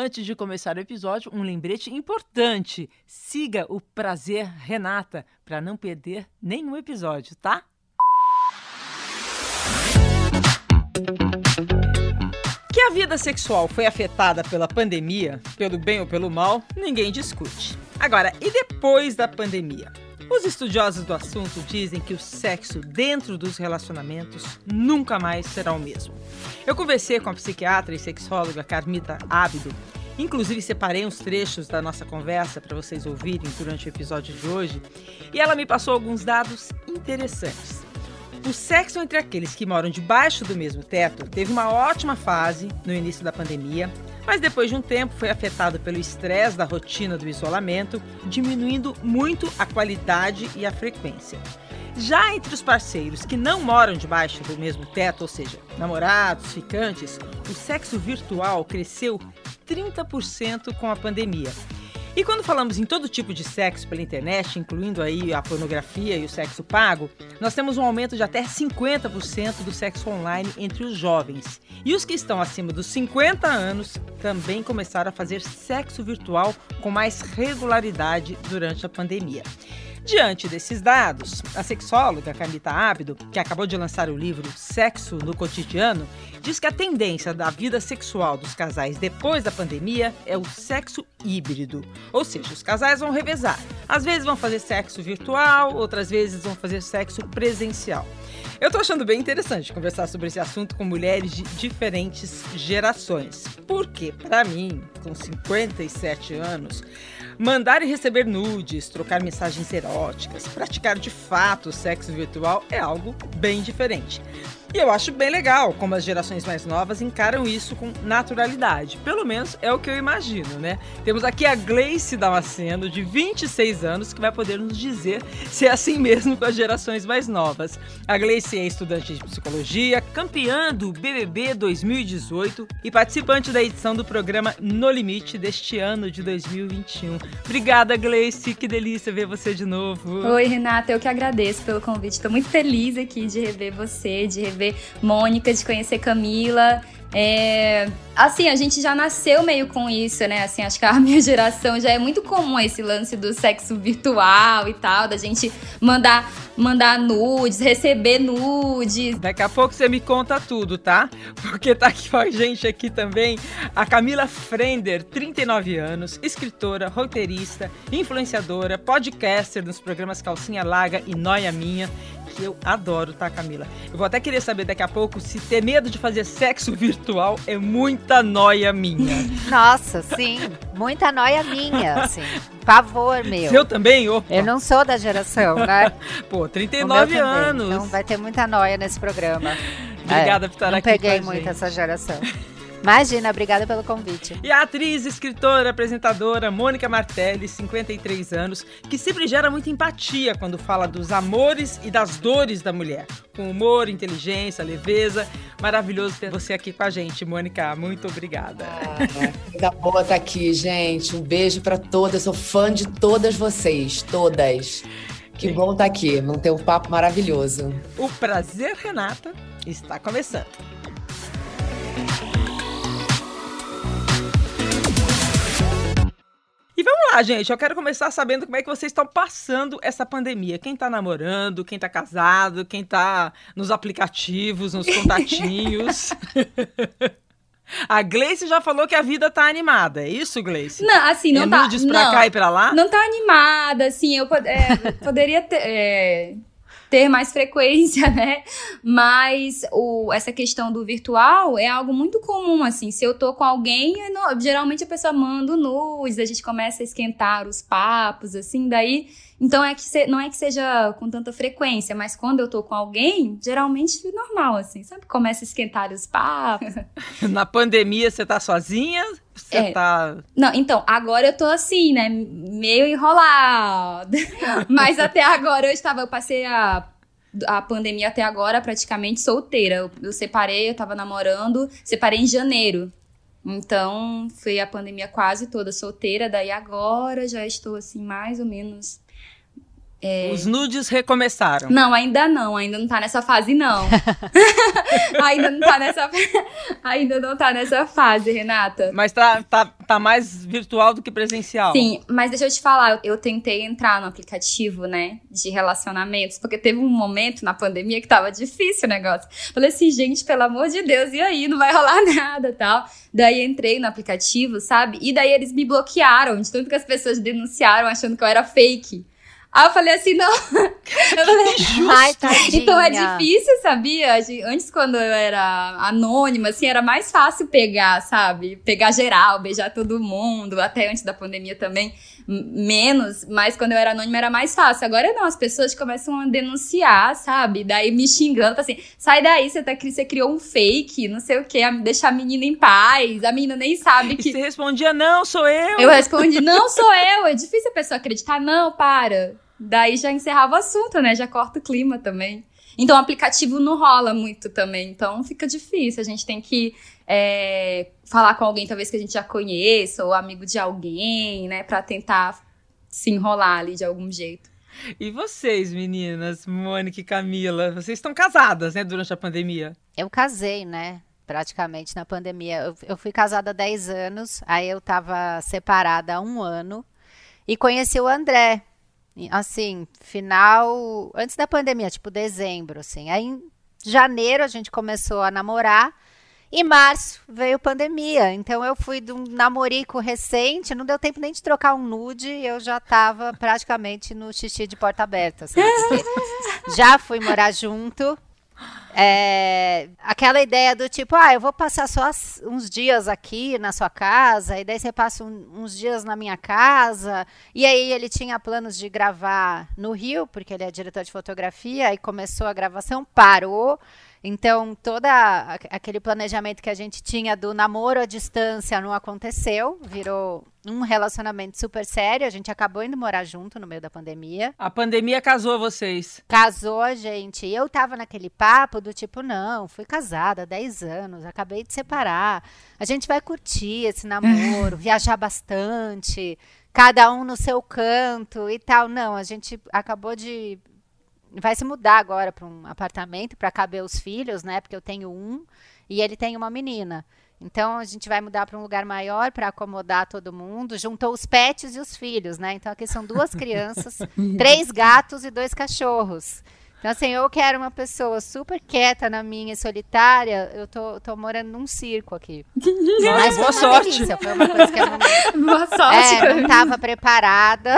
Antes de começar o episódio, um lembrete importante. Siga o Prazer Renata para não perder nenhum episódio, tá? Que a vida sexual foi afetada pela pandemia, pelo bem ou pelo mal, ninguém discute. Agora, e depois da pandemia? Os estudiosos do assunto dizem que o sexo dentro dos relacionamentos nunca mais será o mesmo. Eu conversei com a psiquiatra e sexóloga Carmita Ábido, inclusive separei uns trechos da nossa conversa para vocês ouvirem durante o episódio de hoje, e ela me passou alguns dados interessantes. O sexo entre aqueles que moram debaixo do mesmo teto teve uma ótima fase no início da pandemia, mas depois de um tempo foi afetado pelo estresse da rotina do isolamento, diminuindo muito a qualidade e a frequência. Já entre os parceiros que não moram debaixo do mesmo teto, ou seja, namorados, ficantes, o sexo virtual cresceu 30% com a pandemia e quando falamos em todo tipo de sexo pela internet, incluindo aí a pornografia e o sexo pago, nós temos um aumento de até 50% do sexo online entre os jovens. E os que estão acima dos 50 anos também começaram a fazer sexo virtual com mais regularidade durante a pandemia. Diante desses dados, a sexóloga Camita Ábido, que acabou de lançar o livro Sexo no Cotidiano, diz que a tendência da vida sexual dos casais depois da pandemia é o sexo híbrido. Ou seja, os casais vão revezar. Às vezes vão fazer sexo virtual, outras vezes vão fazer sexo presencial. Eu tô achando bem interessante conversar sobre esse assunto com mulheres de diferentes gerações. Porque, para mim, com 57 anos, Mandar e receber nudes, trocar mensagens eróticas, praticar de fato sexo virtual é algo bem diferente. E eu acho bem legal como as gerações mais novas encaram isso com naturalidade. Pelo menos é o que eu imagino, né? Temos aqui a Gleice Damasceno, de 26 anos, que vai poder nos dizer se é assim mesmo com as gerações mais novas. A Gleice é estudante de psicologia, campeã do BBB 2018 e participante da edição do programa No Limite deste ano de 2021. Obrigada, Gleice. Que delícia ver você de novo. Oi, Renata. Eu que agradeço pelo convite. Estou muito feliz aqui de rever você, de rever ver Mônica, de conhecer Camila. É, assim, a gente já nasceu meio com isso, né? Assim, acho que a minha geração já é muito comum esse lance do sexo virtual e tal, da gente mandar mandar nudes, receber nudes. Daqui a pouco você me conta tudo, tá? Porque tá aqui com a gente aqui também a Camila Frender, 39 anos, escritora, roteirista, influenciadora, podcaster nos programas Calcinha Larga e Noia Minha eu adoro, tá, Camila? Eu vou até querer saber daqui a pouco se ter medo de fazer sexo virtual é muita noia minha. Nossa, sim, muita noia minha, assim. Pavor meu. Eu também? Opa. Eu não sou da geração, né? Pô, 39 anos. Então vai ter muita noia nesse programa. Obrigada é, por estar não aqui. Não peguei muito essa geração. Imagina, obrigada pelo convite. E a atriz, escritora, apresentadora Mônica Martelli, 53 anos, que sempre gera muita empatia quando fala dos amores e das dores da mulher. Com humor, inteligência, leveza. Maravilhoso ter você aqui com a gente, Mônica. Muito obrigada. Ah, boa estar aqui, gente. Um beijo para todas. Sou fã de todas vocês, todas. Que bom estar aqui, não ter um papo maravilhoso. O prazer, Renata, está começando. E vamos lá, gente. Eu quero começar sabendo como é que vocês estão passando essa pandemia. Quem tá namorando, quem tá casado, quem tá nos aplicativos, nos contatinhos. A Gleice já falou que a vida tá animada, é isso, Gleice? Não, assim, não é tá. Nudes pra não, cá e pra lá? Não tá animada, assim, eu é, poderia ter. É, ter mais frequência, né? Mas o, essa questão do virtual é algo muito comum, assim. Se eu tô com alguém, no, geralmente a pessoa manda nudes, a gente começa a esquentar os papos, assim, daí. Então é que se, não é que seja com tanta frequência, mas quando eu tô com alguém, geralmente é normal, assim, sabe? Começa a esquentar os papos. Na pandemia você tá sozinha? Você é. tá. Não, então, agora eu tô assim, né? Meio enrolada. Mas até agora eu estava, eu passei a a pandemia até agora praticamente solteira. Eu, eu, separei, eu tava namorando, separei em janeiro. Então, foi a pandemia quase toda solteira, daí agora já estou assim mais ou menos É... Os nudes recomeçaram. Não, ainda não, ainda não tá nessa fase, não. ainda não tá nessa Ainda não tá nessa fase, Renata. Mas tá, tá, tá mais virtual do que presencial. Sim, mas deixa eu te falar, eu tentei entrar no aplicativo, né, de relacionamentos, porque teve um momento na pandemia que tava difícil o negócio. Falei assim, gente, pelo amor de Deus, e aí? Não vai rolar nada tal. Daí entrei no aplicativo, sabe? E daí eles me bloquearam, de tanto que as pessoas denunciaram achando que eu era fake. Aí eu falei assim, não. Eu falei, Ai, então é difícil, sabia? Antes, quando eu era anônima, assim, era mais fácil pegar, sabe? Pegar geral, beijar todo mundo, até antes da pandemia também, menos, mas quando eu era anônima era mais fácil. Agora não, as pessoas começam a denunciar, sabe? Daí me xingando, assim, sai daí, você, tá, você criou um fake, não sei o quê, deixar a menina em paz, a menina nem sabe que. E você respondia, não, sou eu. Eu respondi, não, sou eu. É difícil a pessoa acreditar, não, para. Daí já encerrava o assunto, né? Já corta o clima também. Então o aplicativo não rola muito também. Então fica difícil. A gente tem que é, falar com alguém, talvez que a gente já conheça, ou amigo de alguém, né? Pra tentar se enrolar ali de algum jeito. E vocês, meninas, Mônica e Camila, vocês estão casadas, né, durante a pandemia? Eu casei, né? Praticamente na pandemia. Eu, eu fui casada há 10 anos, aí eu tava separada há um ano e conheci o André, assim, final, antes da pandemia, tipo dezembro, assim. Aí em janeiro a gente começou a namorar. E março veio pandemia, então eu fui de um namorico recente, não deu tempo nem de trocar um nude, eu já estava praticamente no xixi de porta aberta, assim, já fui morar junto, é, aquela ideia do tipo, ah, eu vou passar só uns dias aqui na sua casa, e daí você passa um, uns dias na minha casa. E aí ele tinha planos de gravar no Rio, porque ele é diretor de fotografia, e começou a gravação, parou. Então, todo aquele planejamento que a gente tinha do namoro à distância não aconteceu, virou um relacionamento super sério. A gente acabou indo morar junto no meio da pandemia. A pandemia casou vocês? Casou a gente. Eu tava naquele papo do tipo, não, fui casada há 10 anos, acabei de separar. A gente vai curtir esse namoro, viajar bastante, cada um no seu canto e tal. Não, a gente acabou de vai se mudar agora para um apartamento para caber os filhos, né? Porque eu tenho um e ele tem uma menina. Então a gente vai mudar para um lugar maior para acomodar todo mundo. Juntou os pets e os filhos, né? Então aqui são duas crianças, três gatos e dois cachorros. Então, assim, eu quero uma pessoa super quieta na minha, solitária. Eu tô, tô morando num circo aqui. Mas boa sorte. Delícia, foi uma coisa que eu não, boa sorte. É, não tava preparada.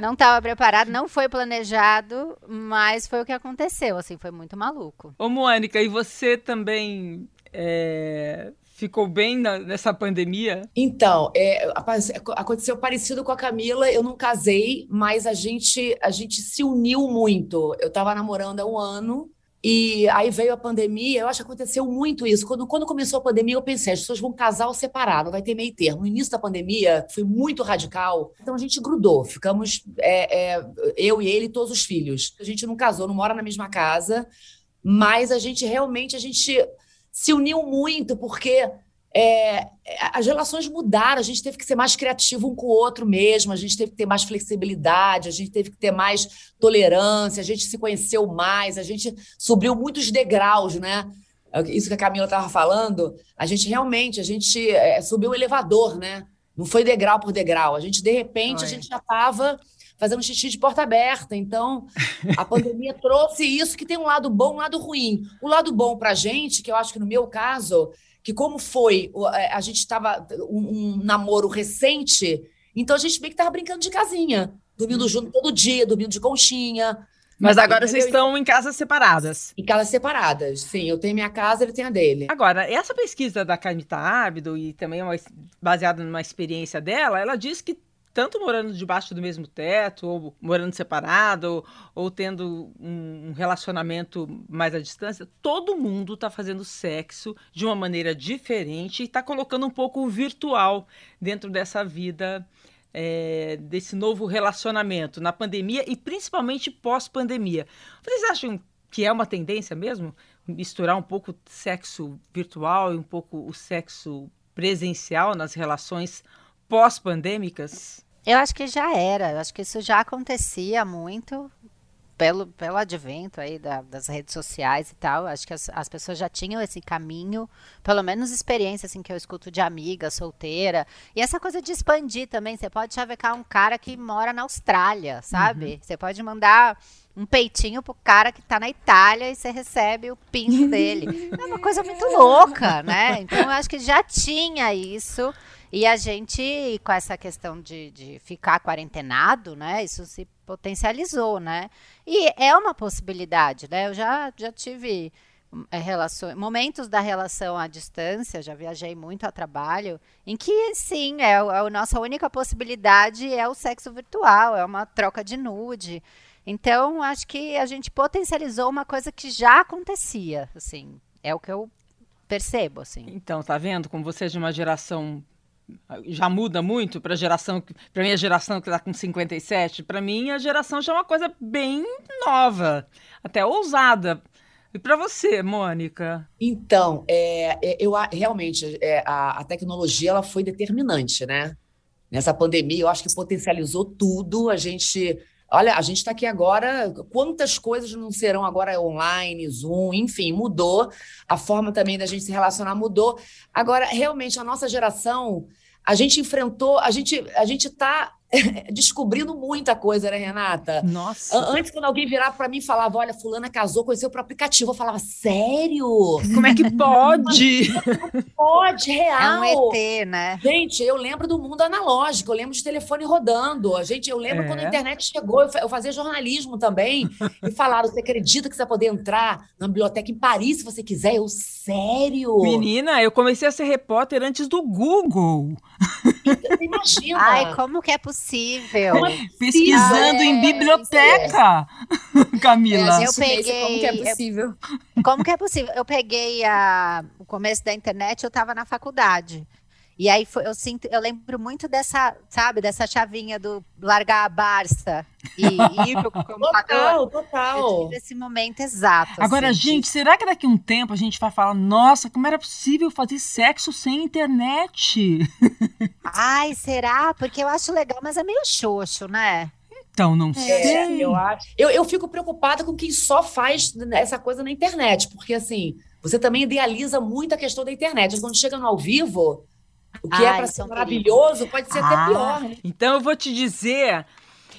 não estava preparada, não foi planejado, mas foi o que aconteceu, assim, foi muito maluco. Ô, Mônica, e você também é, ficou bem na, nessa pandemia? Então, é, aconteceu parecido com a Camila. Eu não casei, mas a gente, a gente se uniu muito. Eu estava namorando há um ano. E aí veio a pandemia, eu acho que aconteceu muito isso. Quando, quando começou a pandemia, eu pensei, as pessoas vão casar ou separar, não vai ter meio termo. No início da pandemia, foi muito radical. Então a gente grudou, ficamos é, é, eu e ele e todos os filhos. A gente não casou, não mora na mesma casa, mas a gente realmente, a gente se uniu muito, porque é, as relações mudaram, a gente teve que ser mais criativo um com o outro mesmo, a gente teve que ter mais flexibilidade, a gente teve que ter mais tolerância, a gente se conheceu mais, a gente subiu muitos degraus, né? Isso que a Camila estava falando, a gente realmente, a gente é, subiu o elevador, né? Não foi degrau por degrau, a gente, de repente, Oi. a gente já estava fazendo xixi de porta aberta. Então, a pandemia trouxe isso que tem um lado bom e um lado ruim. O lado bom para a gente, que eu acho que no meu caso, que como foi, é, a gente estava um, um, namoro recente, então a gente meio que estava brincando de casinha, dormindo uhum. junto todo dia, dormindo de conchinha. Mas agora vocês estão em casas separadas. Em casas separadas, sim. Eu tenho minha casa, ele tem a dele. Agora, essa pesquisa da Carmita Ábido, e também uma, baseada numa experiência dela, ela diz que tanto morando debaixo do mesmo teto, ou morando separado, ou, ou tendo um, relacionamento mais à distância, todo mundo está fazendo sexo de uma maneira diferente e está colocando um pouco o virtual dentro dessa vida. É, desse novo relacionamento na pandemia e principalmente pós-pandemia. Vocês acham que é uma tendência mesmo misturar um pouco sexo virtual e um pouco o sexo presencial nas relações pós-pandêmicas? Eu acho que já era, eu acho que isso já acontecia muito pelo, pelo advento aí da, das redes sociais e tal, acho que as, as pessoas já tinham esse caminho, pelo menos experiência assim que eu escuto de amiga, solteira, e essa coisa de expandir também, você pode chavecar um cara que mora na Austrália, sabe? Uhum. Você pode mandar um peitinho pro cara que tá na Itália e você recebe o pinto dele. É uma coisa muito louca, né? Então eu acho que já tinha isso. E a gente, com essa questão de, de ficar quarentenado, né? Isso se potencializou, né? E é uma possibilidade, né? Eu já, já tive é, relações, momentos da relação à distância, já viajei muito a trabalho, em que sim, é, é a nossa única possibilidade é o sexo virtual, é uma troca de nude. Então, acho que a gente potencializou uma coisa que já acontecia, assim, é o que eu percebo, assim. Então, tá vendo como você é de uma geração já muda muito para a geração, para minha geração que está com 57, para mim a geração já é uma coisa bem nova, até ousada. E para você, Mônica? Então, é, é eu realmente é, a, a, tecnologia ela foi determinante, né? Nessa pandemia, eu acho que potencializou tudo. A gente, olha, a gente está aqui agora. Quantas coisas não serão agora online, Zoom, enfim, mudou. A forma também da gente se relacionar mudou. Agora, realmente, a nossa geração a gente enfrentou, a gente a gente está descobrindo muita coisa, né, Renata? Nossa. Antes, quando alguém virava para mim e falava, olha, fulana casou, conheceu pro aplicativo, eu falava, sério? Como é que pode? pode, real. É um ET, né? Gente, eu lembro do mundo analógico, eu lembro de telefone rodando. A gente, eu lembro é. quando a internet chegou, eu fazia jornalismo também, e falaram, você acredita que você vai poder entrar na biblioteca em Paris se você quiser? Eu, sério? Menina, eu comecei a ser repórter antes do Google. Imagina. Ai, como que é possível? Possível. É Pesquisando em biblioteca, Camila. Eu peguei. Como que é possível? Eu, como que é possível? Eu peguei a, o começo da internet, eu estava na faculdade. E aí foi, eu sinto, eu lembro muito dessa, sabe, dessa chavinha do largar a Barça e ir pro computador. Total, total. Eu tive esse momento exato. Agora, assim, gente, de... será que daqui a um tempo a gente vai falar, nossa, como era possível fazer sexo sem internet? Ai, será? Porque eu acho legal, mas é meio xoxo, né? Então, não é, sei. Eu, acho. Eu, eu fico preocupada com quem só faz essa coisa na internet, porque assim, você também idealiza muito a questão da internet. Quando chega no ao vivo, o que é para ser maravilhoso pode ser ah, até pior. Né? Então eu vou te dizer.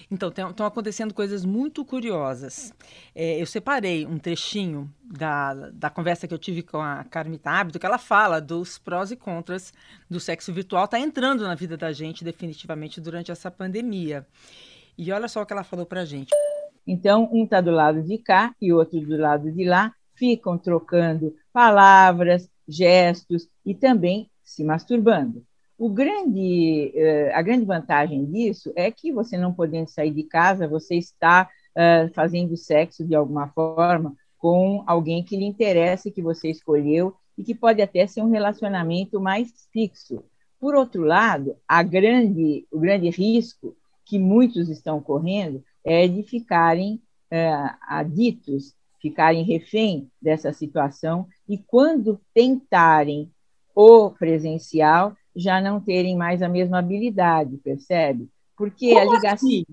Então, estão acontecendo coisas muito curiosas. É, eu separei um trechinho da, da conversa que eu tive com a Carmita Hábito, que ela fala dos prós e contras do sexo virtual. Está entrando na vida da gente definitivamente durante essa pandemia. E olha só o que ela falou para a gente. Então, um está do lado de cá e outro do lado de lá, ficam trocando palavras, gestos e também se masturbando. O grande, eh, a grande vantagem disso é que você não podendo sair de casa, você está uh, fazendo sexo de alguma forma com alguém que lhe interessa, que você escolheu e que pode até ser um relacionamento mais fixo. Por outro lado, grande, o grande risco que muitos estão correndo é de ficarem uh, aditos, ficarem refém dessa situação e quando tentarem o presencial já não terem mais a mesma habilidade, percebe? Porque Como a ligação, assim?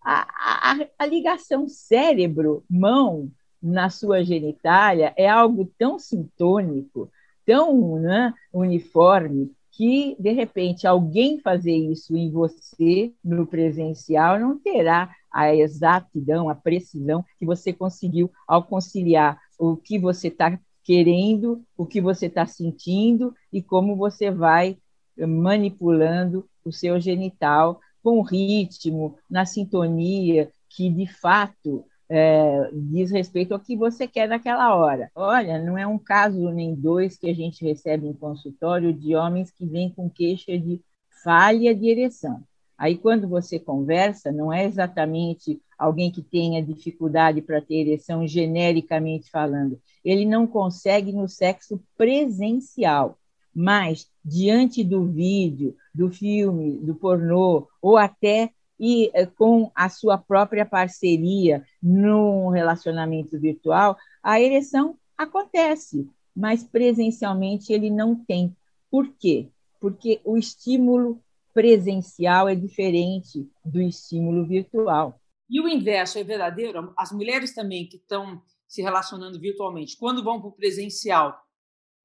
a, a, a ligação cérebro-mão na sua genitália é algo tão sintônico, tão né, uniforme, que, de repente, alguém fazer isso em você no presencial não terá a exatidão, a precisão que você conseguiu ao conciliar o que você está querendo, o que você está sentindo e como você vai manipulando o seu genital com ritmo, na sintonia, que de fato é, diz respeito ao que você quer naquela hora. Olha, não é um caso nem dois que a gente recebe em consultório de homens que vêm com queixa de falha de ereção. Aí, quando você conversa, não é exatamente alguém que tenha dificuldade para ter ereção, genericamente falando. Ele não consegue no sexo presencial, mas diante do vídeo, do filme, do pornô, ou até e eh, com a sua própria parceria num relacionamento virtual, a ereção acontece, mas presencialmente ele não tem. Por quê? Porque o estímulo presencial é diferente do estímulo virtual. E o inverso é verdadeiro? As mulheres também que estão se relacionando virtualmente, quando vão para o presencial,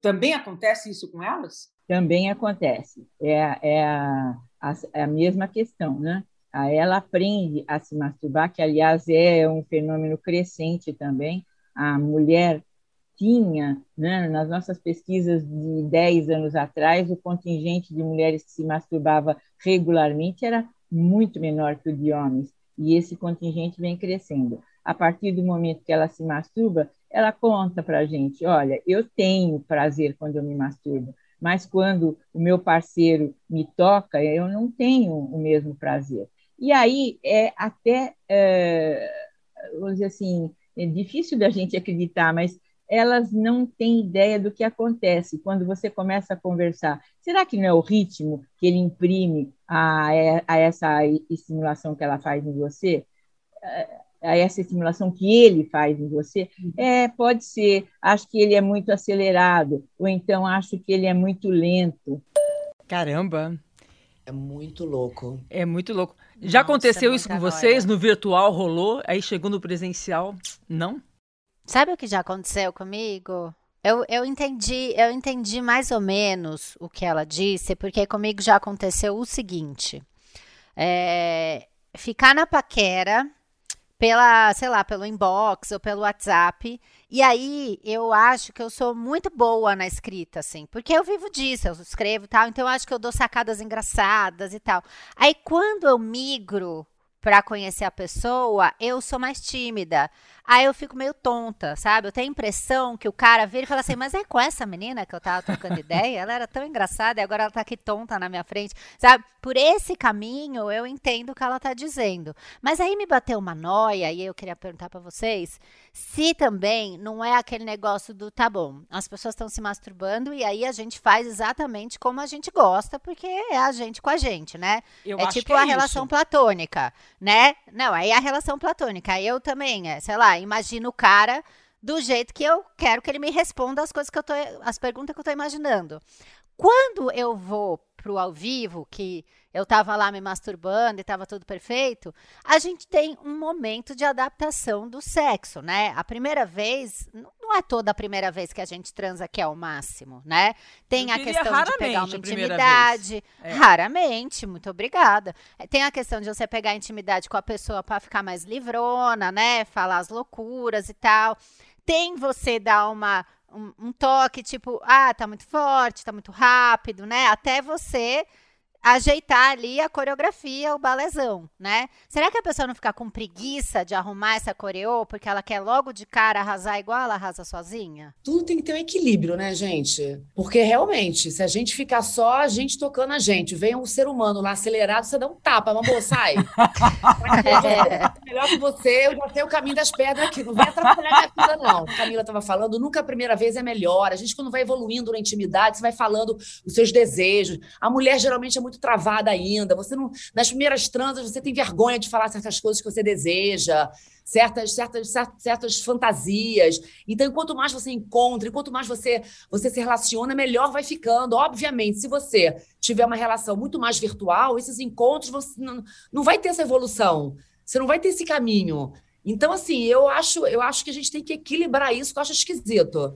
também acontece isso com elas? Também acontece. É, é, a, a, a mesma questão, né? Ela aprende a se masturbar, que, aliás, é um fenômeno crescente também. A mulher tinha, né, nas nossas pesquisas de 10 anos atrás, o contingente de mulheres que se masturbava regularmente era muito menor que o de homens, e esse contingente vem crescendo. A partir do momento que ela se masturba, ela conta para a gente: olha, eu tenho prazer quando eu me masturbo, mas quando o meu parceiro me toca, eu não tenho o mesmo prazer. E aí é até, é, vamos dizer assim, é difícil da gente acreditar, mas elas não têm ideia do que acontece quando você começa a conversar. Será que não é o ritmo que ele imprime a, a essa estimulação que ela faz em você? A essa estimulação que ele faz em você? É, pode ser. Acho que ele é muito acelerado, ou então acho que ele é muito lento. Caramba! É muito louco. É muito louco. Já Nossa, aconteceu isso com vocês? No virtual rolou, aí chegou no presencial? Não? Sabe o que já aconteceu comigo? Eu, eu entendi, eu entendi mais ou menos o que ela disse, porque comigo já aconteceu o seguinte: é, ficar na paquera pela, sei lá, pelo inbox ou pelo WhatsApp. E aí eu acho que eu sou muito boa na escrita, assim, porque eu vivo disso, eu escrevo e tal, então eu acho que eu dou sacadas engraçadas e tal. Aí quando eu migro para conhecer a pessoa, eu sou mais tímida. Aí eu fico meio tonta, sabe? Eu tenho a impressão que o cara vira e fala assim: Mas é com essa menina que eu tava trocando ideia? Ela era tão engraçada e agora ela tá aqui tonta na minha frente, sabe? Por esse caminho eu entendo o que ela tá dizendo. Mas aí me bateu uma noia e eu queria perguntar para vocês se também não é aquele negócio do tá bom, as pessoas estão se masturbando e aí a gente faz exatamente como a gente gosta, porque é a gente com a gente, né? Eu é tipo é a isso. relação platônica, né? Não, aí a relação platônica. Eu também, é, sei lá, imagino o cara do jeito que eu quero que ele me responda as coisas que eu tô, as perguntas que eu tô imaginando. Quando eu vou pro ao vivo, que eu tava lá me masturbando e tava tudo perfeito, a gente tem um momento de adaptação do sexo, né? A primeira vez, não é toda a primeira vez que a gente transa que é o máximo, né? Tem a questão de pegar uma intimidade. É. Raramente, muito obrigada. Tem a questão de você pegar intimidade com a pessoa para ficar mais livrona, né? Falar as loucuras e tal. Tem você dar uma um, um toque tipo, ah, tá muito forte, tá muito rápido, né? Até você ajeitar ali a coreografia, o balezão, né? Será que a pessoa não fica com preguiça de arrumar essa coreô porque ela quer logo de cara arrasar igual ela arrasa sozinha? Tudo tem que ter um equilíbrio, né, gente? Porque realmente, se a gente ficar só a gente tocando a gente, vem um ser humano lá acelerado, você dá um tapa, mamô, sai. é. Melhor que você, eu já tenho o caminho das pedras aqui, não vai atrapalhar minha vida, não. Camila estava falando, nunca a primeira vez é melhor. A gente, quando vai evoluindo na intimidade, você vai falando os seus desejos. A mulher geralmente é muito muito travada ainda. Você não, nas primeiras transas você tem vergonha de falar certas coisas que você deseja, certas, certas, certas fantasias. Então, quanto mais você encontra, quanto mais você você se relaciona, melhor vai ficando. Obviamente, se você tiver uma relação muito mais virtual, esses encontros você não, não vai ter essa evolução. Você não vai ter esse caminho. Então, assim, eu acho, eu acho que a gente tem que equilibrar isso, que eu acho esquisito.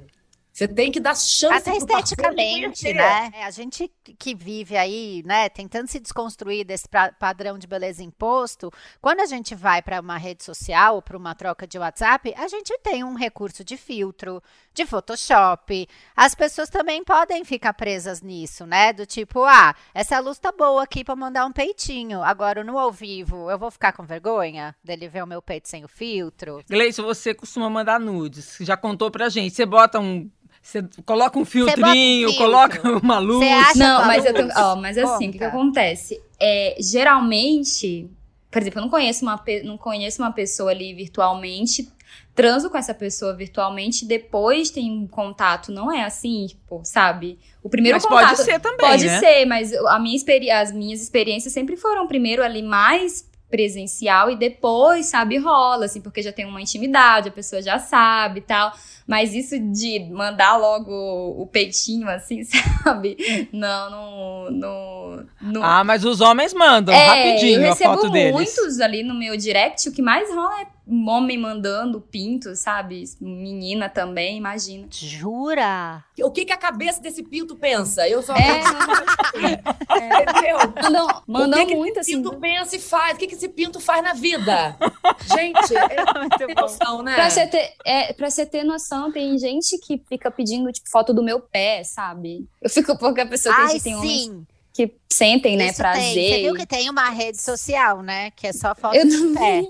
Você tem que dar chance Até esteticamente, né? É, a gente que vive aí, né, tentando se desconstruir desse padrão de beleza imposto, quando a gente vai para uma rede social ou para uma troca de WhatsApp, a gente tem um recurso de filtro, de Photoshop. As pessoas também podem ficar presas nisso, né? Do tipo, ah, essa luz tá boa aqui para mandar um peitinho. Agora no ao vivo, eu vou ficar com vergonha dele ver o meu peito sem o filtro. Gleice, você costuma mandar nudes. Já contou pra gente. Você bota um você coloca um filtrinho, um coloca uma luz. Não, mas, eu tenho, ó, mas assim, o que, que, acontece? É, geralmente, por exemplo, eu não conheço, uma, não conheço uma pessoa ali virtualmente, transo com essa pessoa virtualmente, depois tem um contato. Não é assim, tipo, sabe? O primeiro mas contato. Pode ser também. Pode né? ser, mas a minha as minhas experiências sempre foram primeiro ali mais presencial e depois, sabe, rola, assim, porque já tem uma intimidade, a pessoa já sabe e tal. Mas isso de mandar logo o peitinho, assim, sabe? Não, não. não, não. Ah, mas os homens mandam é, rapidinho a foto deles. Eu recebo muitos ali no meu direct. O que mais rola é homem mandando pinto, sabe? Menina também, imagina. Jura? O que, que a cabeça desse pinto pensa? Eu só. É, é. Entendeu? Mandam, mandam o que muito que esse assim. pinto pensa e faz? O que, que esse pinto faz na vida? Gente, é, tem noção, né? Pra você, ter, é, pra você ter noção, tem gente que fica pedindo, tipo, foto do meu pé, sabe? Eu fico porque a pessoa Ai, tem, tem sim. homens que sentem, né, Isso prazer. Tem. Você viu que tem uma rede social, né? Que é só foto Eu de pé.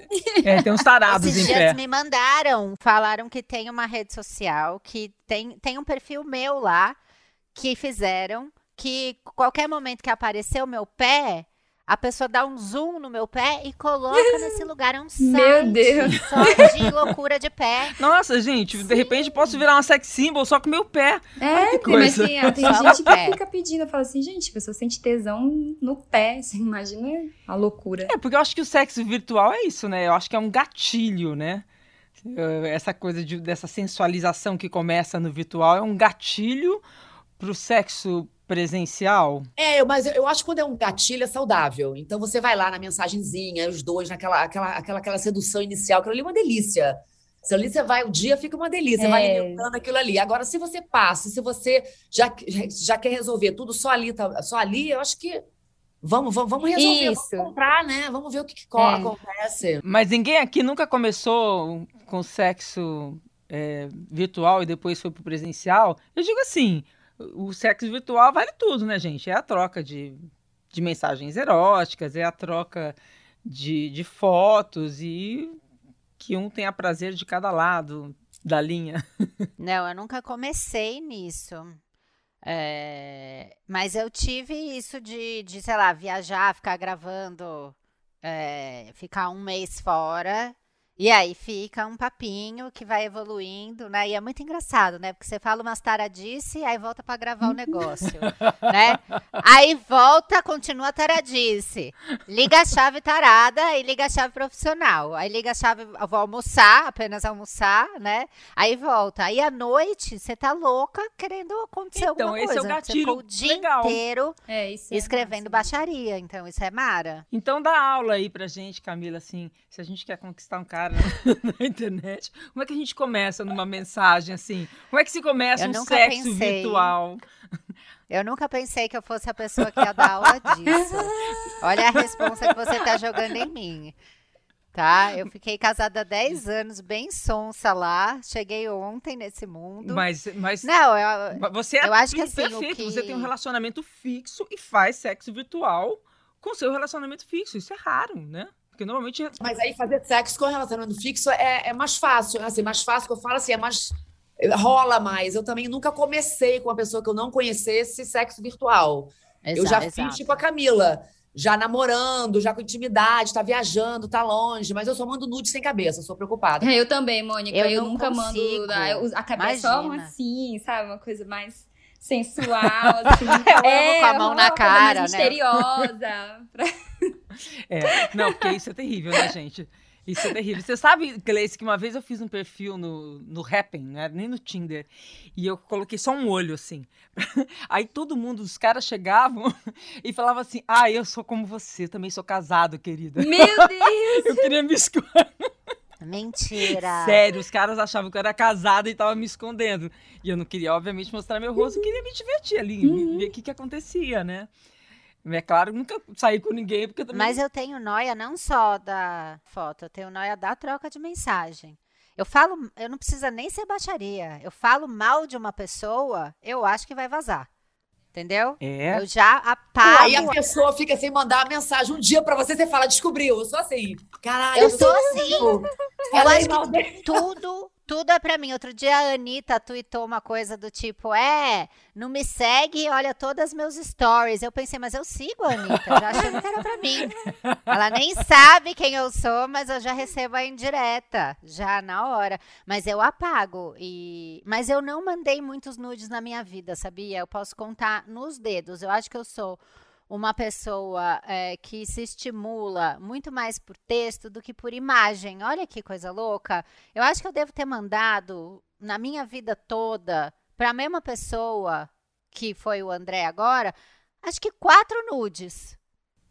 É, tem uns tarados Esses em dias pé. me mandaram, falaram que tem uma rede social, que tem, tem um perfil meu lá, que fizeram, que qualquer momento que aparecer o meu pé, a pessoa dá um zoom no meu pé e coloca nesse lugar um site Meu Deus. só de loucura de pé. Nossa, gente, de repente posso virar uma sex symbol só com meu pé. É, que tem, mas coisa. tem, tem gente que fica pedindo, eu falo assim, gente, a pessoa sente tesão no pé, você imagina a loucura. É, porque eu acho que o sexo virtual é isso, né? Eu acho que é um gatilho, né? Eh, Essa coisa de, dessa sensualização que começa no virtual é um gatilho pro sexo presencial. É, mas eu, eu acho que quando é um gatilho é saudável. Então você vai lá na mensagenzinha, os dois, naquela aquela, aquela, aquela sedução inicial, aquilo ali é uma delícia. Se ali você vai, o dia fica uma delícia, você vai É. alimentando aquilo ali. Agora, se você passa, se você já, já, quer resolver tudo só ali, tá- só ali, eu acho que vamos, vamos, vamos resolver, Isso. vamos comprar, né? Vamos ver o que, que É. acontece. Mas ninguém aqui nunca começou com sexo eh, virtual e depois foi pro presencial. Eu digo assim, o sexo virtual vale tudo, né, gente? É a troca de, de mensagens eróticas, é a troca de, de fotos e que um tenha prazer de cada lado da linha. Não, eu nunca comecei nisso. É, mas eu tive isso de, de, sei lá, viajar, ficar gravando, é, ficar um mês fora. E aí fica um papinho que vai evoluindo, né? E é muito engraçado, né? Porque você fala umas taradice, aí volta pra gravar o negócio, né? Aí volta, continua a taradice. Liga a chave tarada e liga a chave profissional. Aí liga a chave, vou almoçar, apenas almoçar, né? Aí volta. Aí à noite, você tá louca querendo acontecer Então, alguma esse é o coisa. Gatilho ficou o dia legal. inteiro É, isso é escrevendo massa. baixaria. Então, isso é mara. Então dá aula aí pra gente, Camila, assim, se a gente quer conquistar um cara na, na internet, como é que a gente começa numa mensagem assim? Como é que se começa Eu um sexo pensei. virtual? Eu nunca pensei que eu fosse a pessoa que ia dar aula disso. Olha a responsa que você tá jogando em mim. Tá? Eu fiquei casada há 10 anos, bem sonsa lá. Cheguei ontem nesse mundo. Mas, mas Não, eu, você é eu acho que assim, perfeito, que- você tem um relacionamento fixo e faz sexo virtual com seu relacionamento fixo. Isso é raro, né? Porque normalmente é- Mas aí fazer sexo com relacionamento fixo é, é mais fácil. Assim, mais fácil que eu falo assim, é mais. rola mais. Eu também nunca comecei com uma pessoa que eu não conhecesse sexo virtual. eu já Exato, fiz exato. tipo a Camila, já namorando, já com intimidade, tá viajando, tá longe, mas eu só mando nude sem cabeça, eu sou preocupada. É, Eu também, Mônica. Eu Eu, não nunca consigo. mando a, a cabeça só Imagina. assim, sabe? Uma coisa mais sensual, assim. Eu amo com a mão na cara, né? misteriosa. pra- É, não, porque isso é terrível, né, gente? Isso é terrível. Você sabe, Gleice, que uma vez eu fiz um perfil no, no Happn, não era nem no Tinder, e eu coloquei só um olho, assim. Aí todo mundo, os caras chegavam e falavam assim, ah, eu sou como você, também sou casado, querida. Meu Deus! Eu queria me esconder. Mentira. Sério, os caras achavam que eu era casada e tava me escondendo. E eu não queria, obviamente, mostrar meu rosto, eu queria me divertir ali, Uhum. ver o que, que acontecia, né? É claro, nunca saí com ninguém, porque eu também. Mas eu tenho noia não só da foto, eu tenho noia da troca de mensagem. Eu falo, eu não precisa nem ser baixaria. Eu falo mal de uma pessoa, eu acho que vai vazar. Entendeu? É. Eu já apago. Aí a pessoa fica sem mandar a mensagem um dia pra você, você fala, descobriu. Eu sou assim. Caralho, Eu sou assim. Eu Falei acho que tudo, tudo é pra mim. Outro dia a Anitta tweetou uma coisa do tipo, é, não me segue, olha todas meus stories. Eu pensei, mas eu sigo a Anitta, já achando que era pra mim. Ela nem sabe quem eu sou, mas eu já recebo a indireta, já na hora. Mas eu apago. E... Mas eu não mandei muitos nudes na minha vida, sabia? Eu posso contar nos dedos. Eu acho que eu sou uma pessoa é, que se estimula muito mais por texto do que por imagem. Olha que coisa louca. Eu acho que eu devo ter mandado na minha vida toda para a mesma pessoa que foi o André agora, acho que quatro nudes.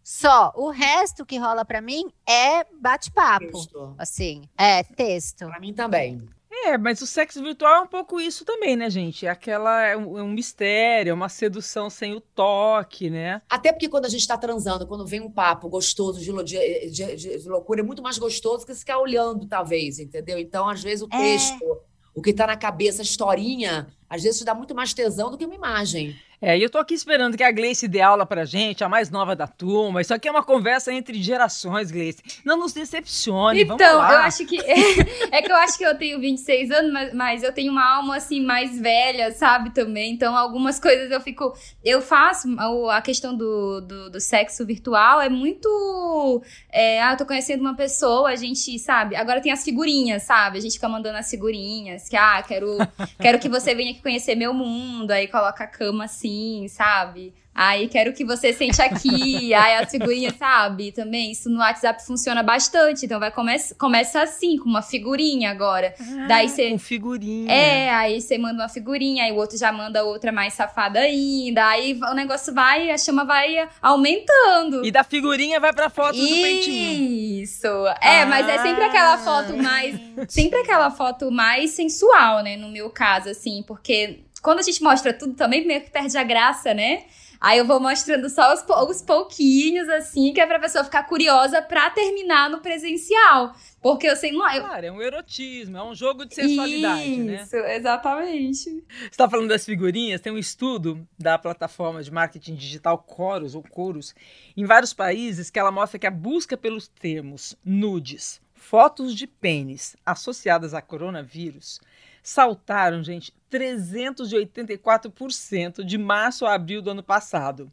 Só. O resto que rola para mim é bate-papo. Assim, é texto. Para mim também. É, mas o sexo virtual é um pouco isso também, né, gente? É aquela é um, é um mistério, é uma sedução sem o toque, né? Até porque quando a gente tá transando, quando vem um papo gostoso de, de, de, de loucura, é muito mais gostoso que ficar olhando, talvez, entendeu? Então, às vezes, o é. texto, é. o que tá na cabeça, a historinha, às vezes dá muito mais tesão do que uma imagem. É, e eu tô aqui esperando que a Gleice dê aula pra gente, a mais nova da turma. Isso aqui é uma conversa entre gerações, Gleice. Não nos decepcione, então, eu acho que... é que eu acho que eu tenho 26 anos, mas, mas eu tenho uma alma, assim, mais velha, sabe, também. Então, algumas coisas eu fico... Eu faço a questão do, do, do sexo virtual, é muito... É, ah, eu tô conhecendo uma pessoa, a gente, sabe? Agora tem as figurinhas, sabe? A gente fica mandando as figurinhas, que, ah, quero, quero que você venha aqui conhecer meu mundo. Aí coloca a cama assim, sabe? Aí quero que você sente aqui, aí a figurinha, sabe? Também, isso no WhatsApp funciona bastante. Então vai começa, começa assim, com uma figurinha agora. Ah, Daí você. Com figurinha. É, aí você manda uma figurinha, aí o outro já manda outra mais safada ainda. Aí o negócio vai, a chama vai aumentando. E da figurinha vai pra foto isso. do peitinho. Isso. É, ah. mas é sempre aquela foto mais. Sempre aquela foto mais sensual, né? No meu caso, assim, porque quando a gente mostra tudo também meio que perde a graça, né? Aí eu vou mostrando só os, os pouquinhos, assim, que é pra pessoa ficar curiosa pra terminar no presencial. Porque eu sei. Não, eu... Claro, é um erotismo, é um jogo de sensualidade, Isso, né? Isso, exatamente. Você tá falando das figurinhas, tem um estudo da plataforma de marketing digital Chorus, ou Chorus, em vários países, que ela mostra que a busca pelos termos nudes, fotos de pênis associadas a coronavírus saltaram, gente, 384% de março a abril do ano passado.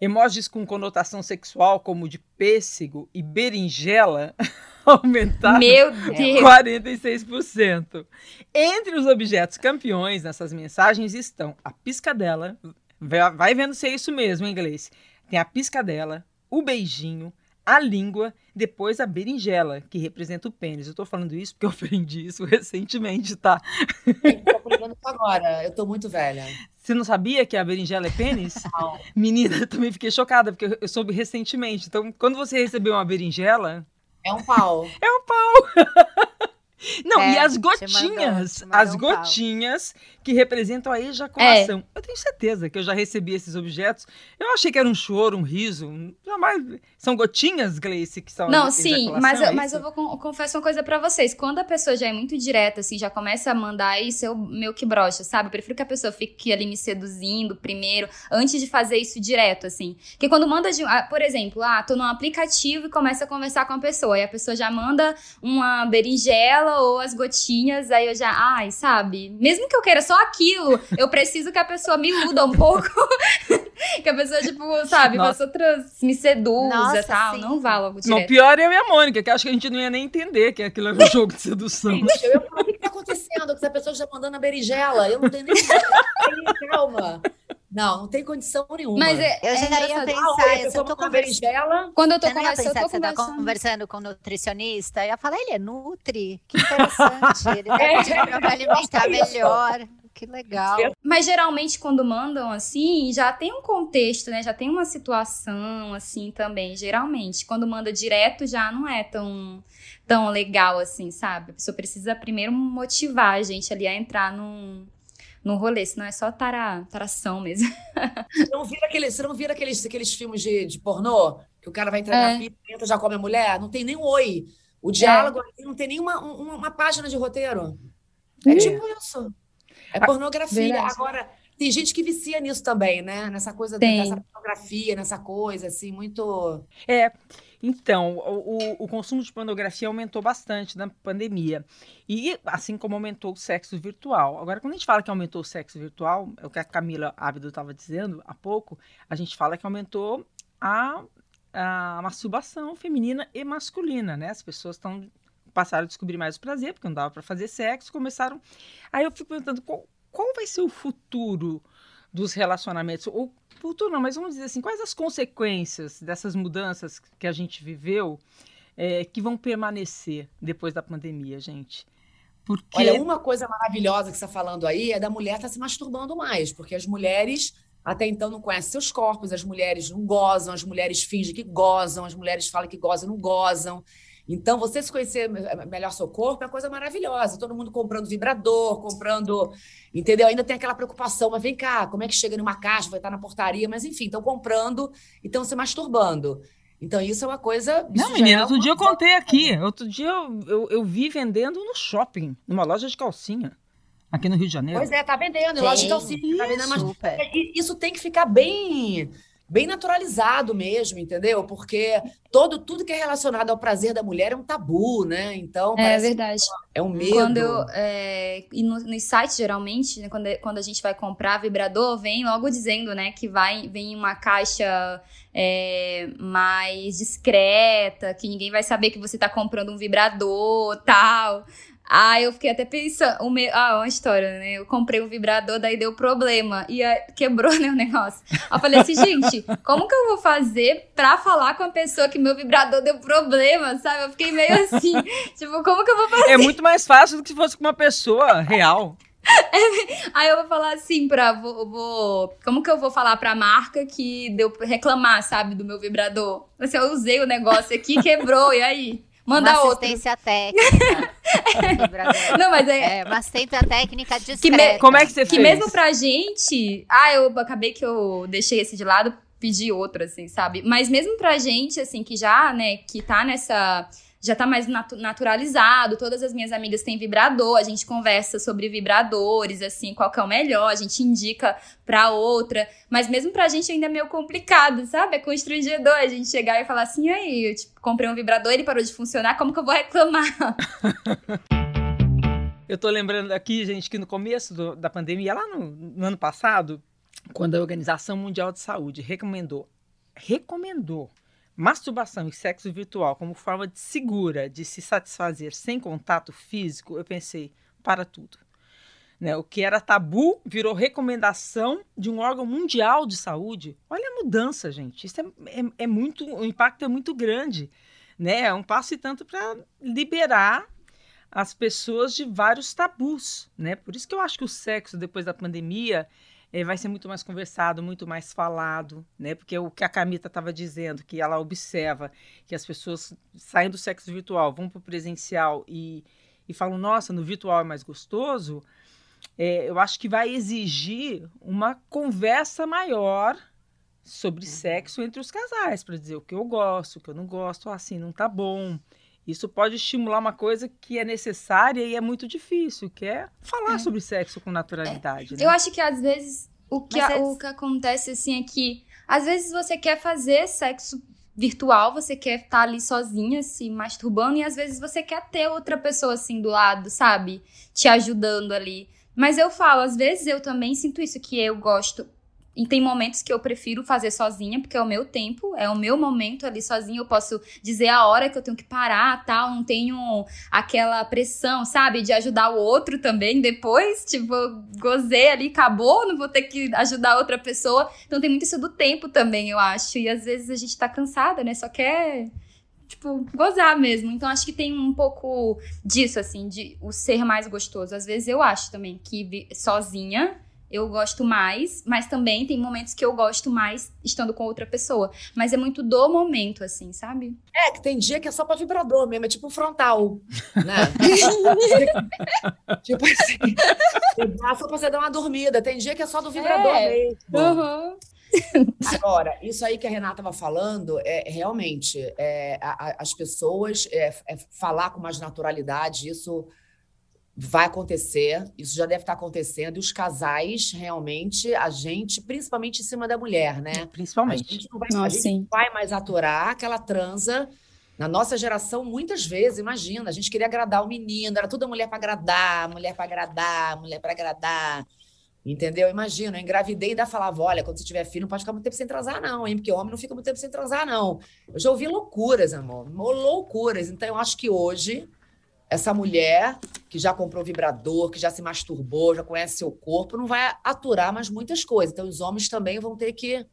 Emojis com conotação sexual, como de pêssego e berinjela, aumentaram Meu Deus. 46%. Entre os objetos campeões nessas mensagens estão a piscadela, vai vendo se é isso mesmo em inglês. Tem a piscadela, o beijinho, a língua, depois a berinjela, que representa o pênis. Eu tô falando isso porque eu aprendi isso recentemente, tá? Aprendendo agora, eu tô muito velha. Você não sabia que a berinjela é pênis? Não. Menina, eu também fiquei chocada, porque eu soube recentemente. Então, quando você recebeu uma berinjela... É um pau. É um pau. Não, é, e as gotinhas, mandou, as um gotinhas pau. que representam a ejaculação. É. Eu tenho certeza que eu já recebi esses objetos. Eu achei que era um choro, um riso. Jamais... São gotinhas, Gleice, que são Não, sim, mas, é eu, mas eu vou confesso uma coisa para vocês. Quando a pessoa já é muito direta, assim, já começa a mandar isso, eu meu que brocha, sabe? Eu prefiro que a pessoa fique ali me seduzindo primeiro, antes de fazer isso direto, assim. Porque quando manda de. Ah, por exemplo, ah, tô num aplicativo e começa a conversar com a pessoa. E a pessoa já manda uma berinjela ou as gotinhas, aí eu já, ai, sabe? Mesmo que eu queira só aquilo, eu preciso que a pessoa me iluda um pouco. que a pessoa, tipo, sabe, faça outras, me seduza e tal. Sim. Não vá logo direto. Não, pior é eu e a Mônica, que acho que a gente não ia nem entender que aquilo era um jogo de sedução. Gente, eu ia falar, o que tá acontecendo? Que essa pessoa já mandando a berinjela. Eu não tenho nem calma. Não, não tem condição nenhuma. Mas é, eu já é ia pensar, ah, eu, eu tô com berinjela. Quando eu tô conversando, eu tô você tá conversando com um nutricionista, eu ia falar, ele é nutri, que interessante, ele tá é. me alimentar melhor. Que legal. Mas geralmente quando mandam assim, já tem um contexto, né? Já tem uma situação assim também, geralmente. Quando manda direto já não é tão tão legal assim, sabe? A pessoa precisa primeiro motivar a gente ali a entrar num no rolê, senão é só tara, taração mesmo. Você não vira aqueles, você não vira aqueles, aqueles filmes de, de pornô, que o cara vai entrar é. na pista, entra, já come a mulher, não tem nem um oi. O diálogo é. não tem nenhuma uma, uma página de roteiro. É, é. tipo isso. É ah, pornografia. Verdade. Agora, tem gente que vicia nisso também, né? Nessa coisa tem. dessa pornografia, nessa coisa, assim, muito. É. Então, o, o, consumo de pornografia aumentou bastante na pandemia. E assim como aumentou o sexo virtual. Agora, quando a gente fala que aumentou o sexo virtual, é o que a Camila Ábido estava dizendo há pouco, a gente fala que aumentou a, a masturbação feminina e masculina, né? As pessoas estão passaram a descobrir mais o prazer, porque não dava para fazer sexo, começaram. Aí eu fico perguntando qual, qual vai ser o futuro dos relacionamentos. Ou futuro não, mas vamos dizer assim, quais as consequências dessas mudanças que a gente viveu é, que vão permanecer depois da pandemia, gente? Porque... Olha, uma coisa maravilhosa que você está falando aí é da mulher estar tá se masturbando mais, porque as mulheres até então não conhecem seus corpos, as mulheres não gozam, as mulheres fingem que gozam, as mulheres falam que gozam não gozam. Então, você se conhecer melhor seu corpo é uma coisa maravilhosa. Todo mundo comprando vibrador, comprando. Entendeu? Ainda tem aquela preocupação, mas vem cá, como é que chega numa caixa, vai estar na portaria, mas enfim, estão comprando e estão se masturbando. Então, isso é uma coisa. Não, menina, é outro dia eu contei aqui. Outro dia eu, eu, eu, vi vendendo no shopping, numa loja de calcinha. Aqui no Rio de Janeiro. Pois é, tá vendendo, em loja de calcinha. Tá vendendo, mas isso tem que ficar bem bem naturalizado mesmo, entendeu? Porque todo tudo que é relacionado ao prazer da mulher é um tabu, né? Então é verdade. É um medo. Quando eu, é, e no, nos sites geralmente, né, quando, quando a gente vai comprar vibrador, vem logo dizendo, né, que vai vem uma caixa é, mais discreta, que ninguém vai saber que você tá comprando um vibrador, tal. Ah, eu fiquei até pensando. O meu, ah, uma história, né? Eu comprei um vibrador, daí deu problema. E quebrou né, o negócio. Aí eu falei assim, gente, como que eu vou fazer pra falar com a pessoa que meu vibrador deu problema, sabe? Eu fiquei meio assim, tipo, como que eu vou fazer? É muito mais fácil do que se fosse com uma pessoa real. É, aí eu vou falar assim pra. Vou, vou, como que eu vou falar pra marca que deu pra reclamar, sabe, do meu vibrador? Assim, eu usei o negócio aqui, quebrou, e aí? Manda uma assistência outro. técnica. não, mas é... é... Uma assistência técnica discreta. Me... Como é que você que fez? Que mesmo pra gente... Ah, eu acabei que eu deixei esse de lado, pedi outro, assim, sabe? Mas mesmo pra gente, assim, que já, né, que tá nessa já tá mais natu naturalizado. Todas as minhas amigas têm vibrador, a gente conversa sobre vibradores, assim, qual que é o melhor, a gente indica pra outra. Mas mesmo pra gente ainda é meio complicado, sabe? É constrangedor a gente chegar e falar assim, aí, eu tipo, comprei um vibrador, ele parou de funcionar, como que eu vou reclamar? eu tô lembrando aqui, gente, que no começo do, da pandemia, lá no, no ano passado, quando a Organização Mundial de Saúde recomendou recomendou masturbação e sexo virtual como forma de segura de se satisfazer sem contato físico, eu pensei, para tudo. Né? O que era tabu virou recomendação de um órgão mundial de saúde. Olha a mudança, gente. Isso é, é, é muito, o impacto é muito grande. Né? É um passo e tanto para liberar as pessoas de vários tabus. Né? Por isso que eu acho que o sexo, depois da pandemia, é, vai ser muito mais conversado, muito mais falado, né? Porque o que a Camita estava dizendo, que ela observa que as pessoas saem do sexo virtual, vão para o presencial e, e falam, nossa, no virtual é mais gostoso, é, eu acho que vai exigir uma conversa maior sobre uhum. sexo entre os casais, para dizer o que eu gosto, o que eu não gosto, assim, não tá bom. Isso pode estimular uma coisa que é necessária e é muito difícil, que é falar é. sobre sexo com naturalidade. É. Né? Eu acho que às vezes o que, a, é... o que acontece assim é que às vezes você quer fazer sexo virtual, você quer estar tá ali sozinha, se masturbando, e às vezes você quer ter outra pessoa assim do lado, sabe? Te ajudando ali. Mas eu falo, às vezes eu também sinto isso, que eu gosto e tem momentos que eu prefiro fazer sozinha, porque é o meu tempo, é o meu momento ali sozinha. Eu posso dizer a hora que eu tenho que parar, tal. Não tenho aquela pressão, sabe? De ajudar o outro também depois. Tipo, gozei ali, acabou, não vou ter que ajudar outra pessoa. Então tem muito isso do tempo também, eu acho. E às vezes a gente tá cansada, né? Só quer tipo, gozar mesmo. Então acho que tem um pouco disso, assim, de o ser mais gostoso. Às vezes eu acho também que sozinha eu gosto mais, mas também tem momentos que eu gosto mais estando com outra pessoa. Mas é muito do momento, assim, sabe? É, que tem dia que é só pra vibrador mesmo, é tipo frontal, né? tipo assim, dá só pra você dar uma dormida. Tem dia que é só do vibrador é. mesmo. Uhum. Agora, isso aí que a Renata estava falando, é realmente é, a, a, as pessoas é, é, falar com mais naturalidade, isso vai acontecer, isso já deve estar acontecendo, e os casais, realmente, a gente, principalmente em cima da mulher, né? Principalmente. A gente não vai, Nossa, a gente vai mais aturar aquela transa. Na nossa geração, muitas vezes, imagina, a gente queria agradar o menino, era toda mulher para agradar, mulher para agradar, mulher para agradar. Entendeu? Imagina, eu engravidei e ainda falava: olha, quando você tiver filho, não pode ficar muito tempo sem transar, não, hein? Porque homem não fica muito tempo sem transar, não. Eu já ouvi loucuras, amor. Loucuras. Então, eu acho que hoje essa mulher que já comprou vibrador, que já se masturbou, já conhece seu corpo, não vai aturar mais muitas coisas. Então, os homens também vão ter que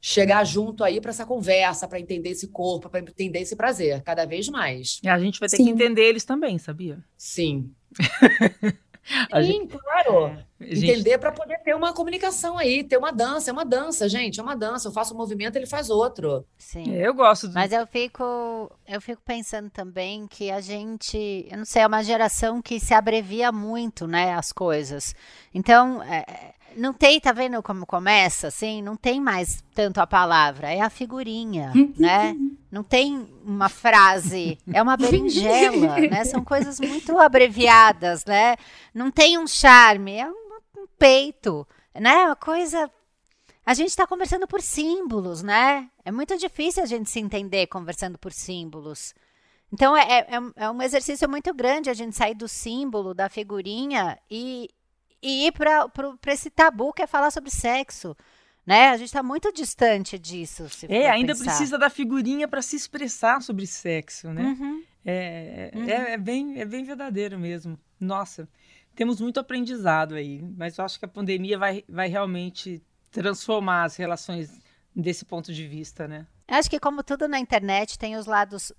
chegar junto aí para essa conversa, para entender esse corpo, para entender esse prazer, cada vez mais. E a gente vai ter Sim. que entender eles também, sabia? Sim. Sim, gente... claro. É, gente... Entender para poder ter uma comunicação aí, ter uma dança. É uma dança, gente. É uma dança. Eu faço um movimento, ele faz outro. Sim. Eu gosto. Mas eu fico, eu fico pensando também que a gente, eu não sei, é uma geração que se abrevia muito, né, as coisas. Então, é, não tem, tá vendo como começa, assim? Não tem mais tanto a palavra, é a figurinha, né? Não tem uma frase, é uma berinjela, né? São coisas muito abreviadas, né? Não tem um charme, é um, um peito, né? Uma coisa... A gente está conversando por símbolos, né? É muito difícil a gente se entender conversando por símbolos. Então, é, é, é um exercício muito grande a gente sair do símbolo, da figurinha e, e ir para esse tabu que é falar sobre sexo. Né? A gente está muito distante disso. é, ainda pensar. precisa da figurinha para se expressar sobre sexo, né? Uhum. É, é, uhum. é, é, bem, é bem verdadeiro mesmo. Nossa, temos muito aprendizado aí, mas eu acho que a pandemia vai, vai realmente transformar as relações desse ponto de vista, né? Acho que como tudo na internet tem os lados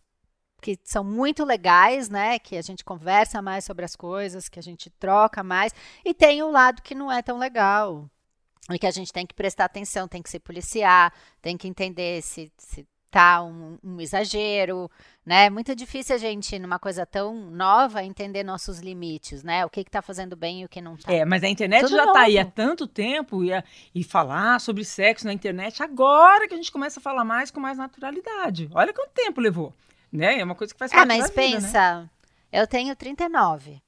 que são muito legais, né? Que a gente conversa mais sobre as coisas, que a gente troca mais, e tem o lado que não é tão legal. E que a gente tem que prestar atenção, tem que se policiar, tem que entender se, se tá um, um exagero, né? Muito difícil a gente, numa coisa tão nova, entender nossos limites, né? O que está fazendo bem e o que não está. É, mas a internet Tudo já está aí há tanto tempo e, e falar sobre sexo na internet agora que a gente começa a falar mais com mais naturalidade. Olha quanto tempo levou. Né? É uma coisa que faz parte ah, mas da vida, pensa, né? eu tenho 39.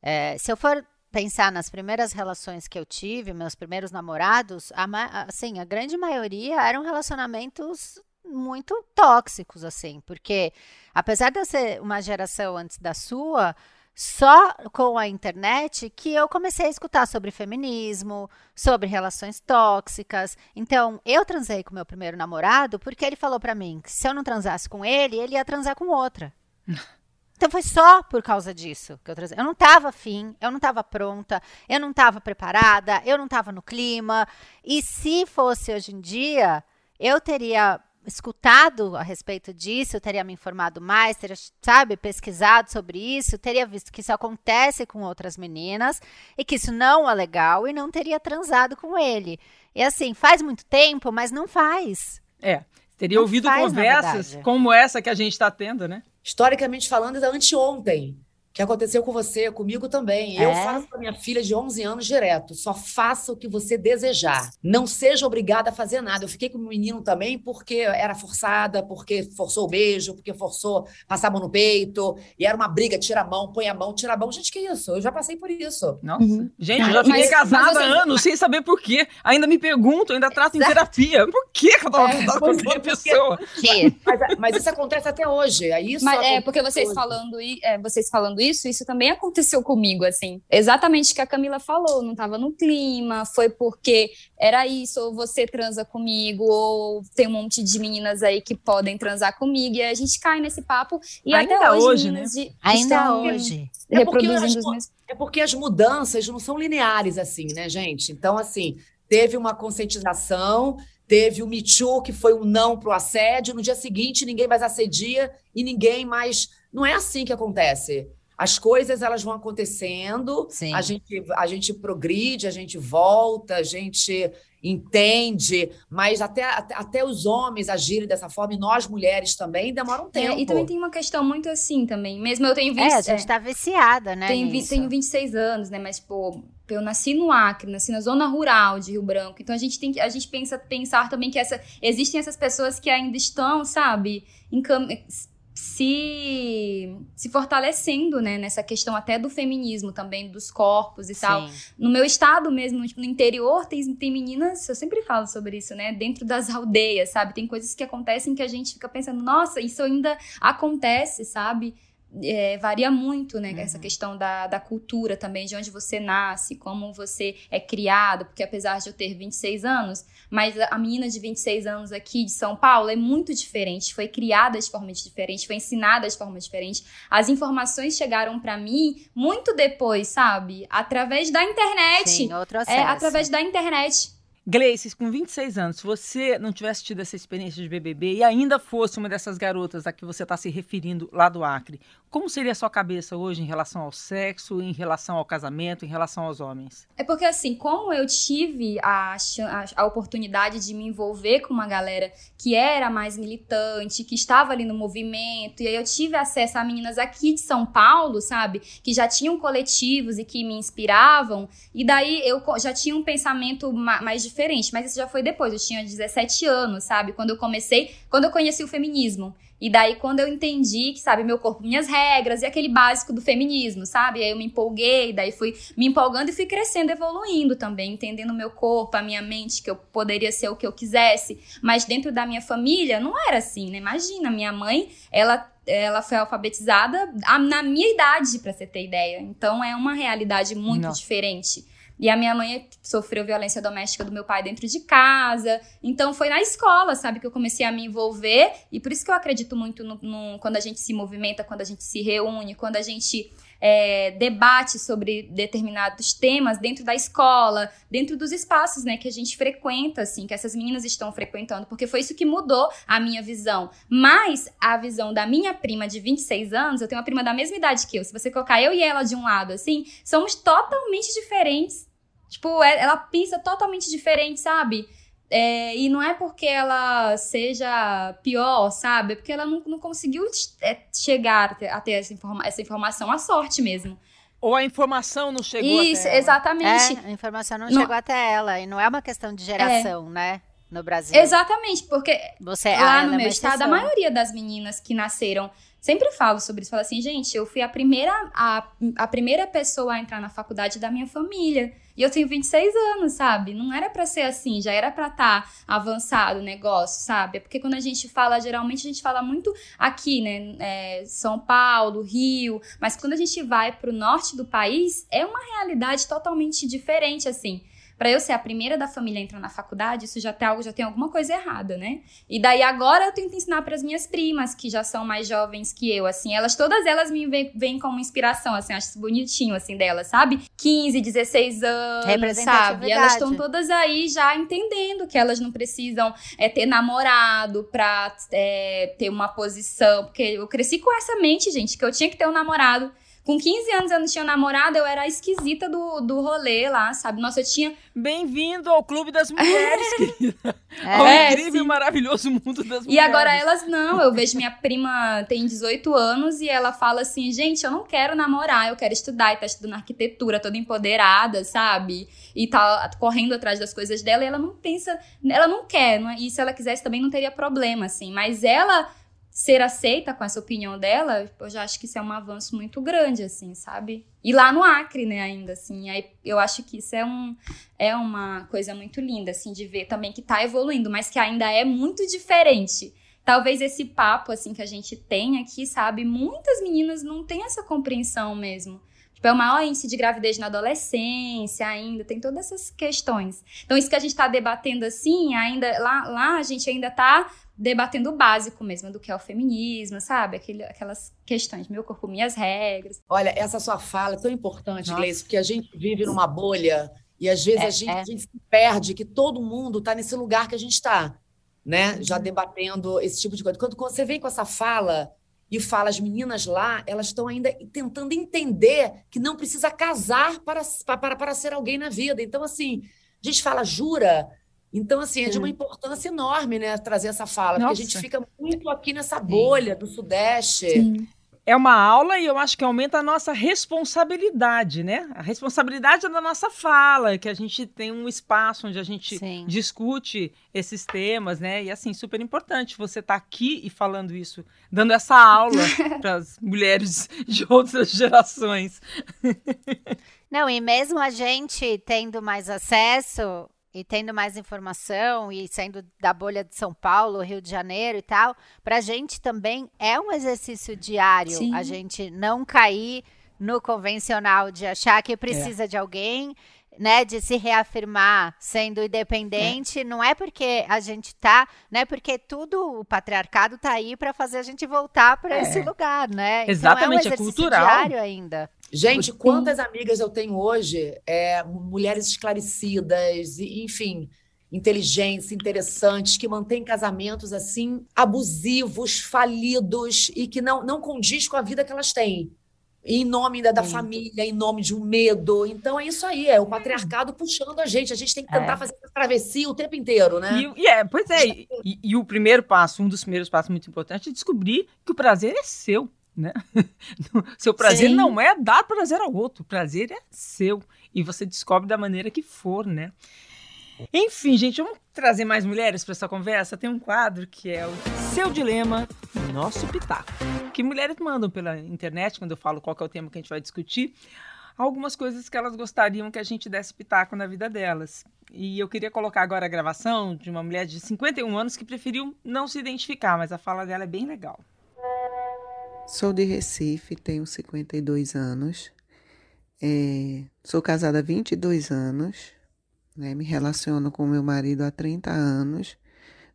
É, se eu for pensar nas primeiras relações que eu tive, meus primeiros namorados, a, assim, a grande maioria eram relacionamentos muito tóxicos, assim, porque apesar de eu ser uma geração antes da sua, só com a internet que eu comecei a escutar sobre feminismo, sobre relações tóxicas. Então, eu transei com meu primeiro namorado porque ele falou para mim que se eu não transasse com ele, ele ia transar com outra. Então foi só por causa disso que eu transei. Eu não estava afim, eu não estava pronta, eu não estava preparada, eu não estava no clima. E se fosse hoje em dia, eu teria escutado a respeito disso, teria me informado mais, teria, sabe, pesquisado sobre isso, teria visto que isso acontece com outras meninas e que isso não é legal e não teria transado com ele. E assim, faz muito tempo, mas não faz. É, teria não ouvido faz, conversas como essa que a gente está tendo, né? Historicamente falando, é anteontem que aconteceu com você, comigo também. É? Eu faço com a minha filha de 11 anos direto. Só faça o que você desejar. Não seja obrigada a fazer nada. Eu fiquei com o menino também porque era forçada, porque forçou o beijo, porque forçou passar a mão no peito. E era uma briga, tira a mão, põe a mão, tira a mão. Gente, que isso? Eu já passei por isso. Nossa. Uhum. Gente, eu já fiquei mas, casada há anos sem saber por quê. Ainda me pergunto, ainda trato Exato. em terapia. Por que, que eu tava é, com aquela pessoa? Mas, mas, isso acontece até hoje. É isso mas, é, porque vocês falando, é, vocês falando isso, isso também aconteceu comigo, assim. Exatamente o que a Camila falou, não estava no clima, foi porque era isso, ou você transa comigo, ou tem um monte de meninas aí que podem transar comigo, e a gente cai nesse papo. E Ainda até hoje, hoje né? De, Ainda hoje. É porque, as, é porque as mudanças não são lineares assim, né, gente? Então, assim, teve uma conscientização, teve o Me Too, que foi um não para o assédio, no dia seguinte ninguém mais assedia e ninguém mais. Não é assim que acontece as coisas elas vão acontecendo, Sim. a gente a gente progride, a gente volta, a gente entende, mas até, até, até os homens agirem dessa forma e nós mulheres também demora um tempo. É, e também tem uma questão muito assim também. Mesmo eu tenho 20, É, a gente tá viciada, né? Tenho, nisso. tenho 26 anos, né? Mas, pô, eu nasci no Acre, nasci na zona rural de Rio Branco. Então a gente tem que a gente pensa pensar também que essa existem essas pessoas que ainda estão, sabe, em, se, se fortalecendo, né, nessa questão até do feminismo também, dos corpos e Sim. tal. No meu estado mesmo, tipo, no interior, tem, tem meninas, eu sempre falo sobre isso, né, dentro das aldeias, sabe? Tem coisas que acontecem que a gente fica pensando, nossa, isso ainda acontece, sabe? É, varia muito, né? Uhum. Essa questão da, da cultura também, de onde você nasce, como você é criado, porque apesar de eu ter 26 anos, mas a menina de 26 anos aqui de São Paulo é muito diferente, foi criada de forma diferente, foi ensinada de forma diferente. As informações chegaram para mim muito depois, sabe? Através da internet. Sim, outro acesso. É, através da internet. Gleice, com 26 anos, se você não tivesse tido essa experiência de BBB e ainda fosse uma dessas garotas a que você está se referindo lá do Acre, como seria a sua cabeça hoje em relação ao sexo, em relação ao casamento, em relação aos homens? É porque, assim, como eu tive a, a, a oportunidade de me envolver com uma galera que era mais militante, que estava ali no movimento, e aí eu tive acesso a meninas aqui de São Paulo, sabe, que já tinham coletivos e que me inspiravam, e daí eu já tinha um pensamento mais diferente, mas isso já foi depois, eu tinha 17 anos, sabe? Quando eu comecei, quando eu conheci o feminismo. E daí, quando eu entendi que, sabe, meu corpo, minhas regras, e aquele básico do feminismo, sabe? Aí eu me empolguei, daí fui me empolgando e fui crescendo, evoluindo também, entendendo meu corpo, a minha mente, que eu poderia ser o que eu quisesse. Mas dentro da minha família, não era assim, né? Imagina, minha mãe, ela ela foi alfabetizada na minha idade, para você ter ideia. Então é uma realidade muito Não. diferente. E a minha mãe sofreu violência doméstica do meu pai dentro de casa. Então foi na escola, sabe, que eu comecei a me envolver. E por isso que eu acredito muito no, no quando a gente se movimenta, quando a gente se reúne, quando a gente é, debate sobre determinados temas dentro da escola, dentro dos espaços, né, que a gente frequenta, assim, que essas meninas estão frequentando, porque foi isso que mudou a minha visão. Mas a visão da minha prima de 26 anos, eu tenho uma prima da mesma idade que eu, se você colocar eu e ela de um lado, assim, somos totalmente diferentes. Tipo, é, ela pensa totalmente diferente, sabe? É, e não é porque ela seja pior, sabe? É porque ela não, não conseguiu é, chegar a ter essa, informa essa informação, a sorte mesmo. Ou a informação não chegou Isso, até ela. exatamente. É, a informação não, não, chegou até ela. E não é uma questão de geração, é. né? No Brasil. Exatamente, porque Você, lá no meu estado, a maioria das meninas que nasceram sempre falo sobre isso. Falo assim, gente, eu fui a primeira, a, a primeira pessoa a entrar na faculdade da minha família. E eu tenho 26 anos, sabe? Não era para ser assim, já era para estar tá avançado o negócio, sabe? É porque quando a gente fala, geralmente a gente fala muito aqui, né? É, São Paulo, Rio, mas quando a gente vai pro norte do país, é uma realidade totalmente diferente, assim para eu ser a primeira da família a entrar na faculdade, isso já tem algo, já tem alguma coisa errada, né? E daí agora eu tento ensinar para as minhas primas, que já são mais jovens que eu, assim, elas todas elas me veem como inspiração, assim, acho bonitinho assim delas, sabe? 15, 16 anos, sabe? Elas estão todas aí já entendendo que elas não precisam é, ter namorado pra é, ter uma posição, porque eu cresci com essa mente, gente, que eu tinha que ter um namorado com 15 anos eu não tinha namorado, eu era a esquisita do, do rolê lá, sabe? Nossa, eu tinha. Bem-vindo ao Clube das Mulheres, querida. É, ao incrível e maravilhoso mundo das mulheres. E agora elas não. Eu vejo minha prima tem 18 anos e ela fala assim: gente, eu não quero namorar, eu quero estudar. E tá estudando arquitetura, toda empoderada, sabe? E tá correndo atrás das coisas dela e ela não pensa, ela não quer. Não é? E se ela quisesse também não teria problema, assim. Mas ela ser aceita com essa opinião dela, eu já acho que isso é um avanço muito grande, assim, sabe? E lá no Acre, né, ainda, assim, aí eu acho que isso é, um, é uma coisa muito linda, assim, de ver também que tá evoluindo, mas que ainda é muito diferente. Talvez esse papo, assim, que a gente tem aqui, sabe? Muitas meninas não têm essa compreensão mesmo. Tipo, é o maior índice de gravidez na adolescência ainda, tem todas essas questões. Então, isso que a gente tá debatendo, assim, ainda, lá, lá a gente ainda tá debatendo o básico mesmo do que é o feminismo, sabe? Aquele, aquelas questões, meu corpo, minhas regras. Olha, essa sua fala é tão importante, Gleice, porque a gente vive numa bolha e às vezes é, a, gente, é. a, gente, se perde que todo mundo está nesse lugar que a gente está, né? Já uhum. debatendo esse tipo de coisa. Quando, quando você vem com essa fala e fala as meninas lá, elas estão ainda tentando entender que não precisa casar para, para, para ser alguém na vida. Então, assim, a gente fala, jura, então, assim, é de uma importância enorme, né, trazer essa fala, Nossa. porque a gente fica muito aqui nessa bolha Sim. do Sudeste. Sim. É uma aula e eu acho que aumenta a nossa responsabilidade, né? A responsabilidade da nossa fala, que a gente tem um espaço onde a gente Sim. discute esses temas, né? E assim, super importante você estar tá aqui e falando isso, dando essa aula para as mulheres de outras gerações. Não, e mesmo a gente tendo mais acesso, e tendo mais informação e sendo da bolha de São Paulo, Rio de Janeiro e tal, para a gente também é um exercício diário Sim. a gente não cair no convencional de achar que precisa é. de alguém, né, de se reafirmar sendo independente, é. não é porque a gente tá, né, porque tudo o patriarcado tá aí para fazer a gente voltar para é. esse lugar, né? Exatamente, então é, um é cultural. diário ainda. Gente, quantas amigas eu tenho hoje, é, mulheres esclarecidas, enfim, inteligentes, interessantes, que mantêm casamentos assim abusivos, falidos e que não, não condiz com a vida que elas têm. Em nome da, da família, em nome de um medo. Então é isso aí, é o patriarcado puxando a gente. A gente tem que tentar é. fazer essa travessia o tempo inteiro, né? E, e é, pois é. E, e, o primeiro passo, um dos primeiros passos muito importantes, é descobrir que o prazer é seu né? Seu prazer Sim. não é dar prazer ao outro, o prazer é seu e você descobre da maneira que for, né? Enfim, gente, vamos trazer mais mulheres para essa conversa. Tem um quadro que é o Seu Dilema, Nosso Pitaco. Que mulheres mandam pela internet, quando eu falo qual é o tema que a gente vai discutir, algumas coisas que elas gostariam que a gente desse pitaco na vida delas. E eu queria colocar agora a gravação de uma mulher de 51 anos que preferiu não se identificar, mas a fala dela é bem legal. Sou de Recife, tenho 52 anos. É, sou casada há 22 anos. Né, me relaciono com meu marido há 30 anos.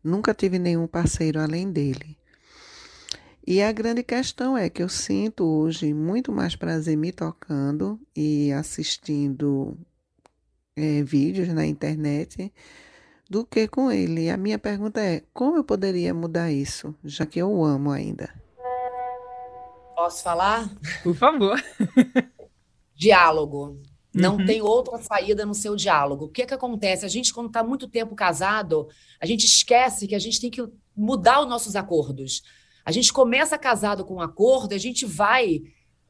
Nunca tive nenhum parceiro além dele. E a grande questão é que eu sinto hoje muito mais prazer me tocando e assistindo é, vídeos na internet do que com ele. E a minha pergunta é: como eu poderia mudar isso, já que eu o amo ainda? Posso falar? Por favor. diálogo. Não uhum. tem outra saída no seu diálogo. O que, que acontece? A gente, quando está muito tempo casado, a gente esquece que a gente tem que mudar os nossos acordos. A gente começa casado com um acordo, a gente vai,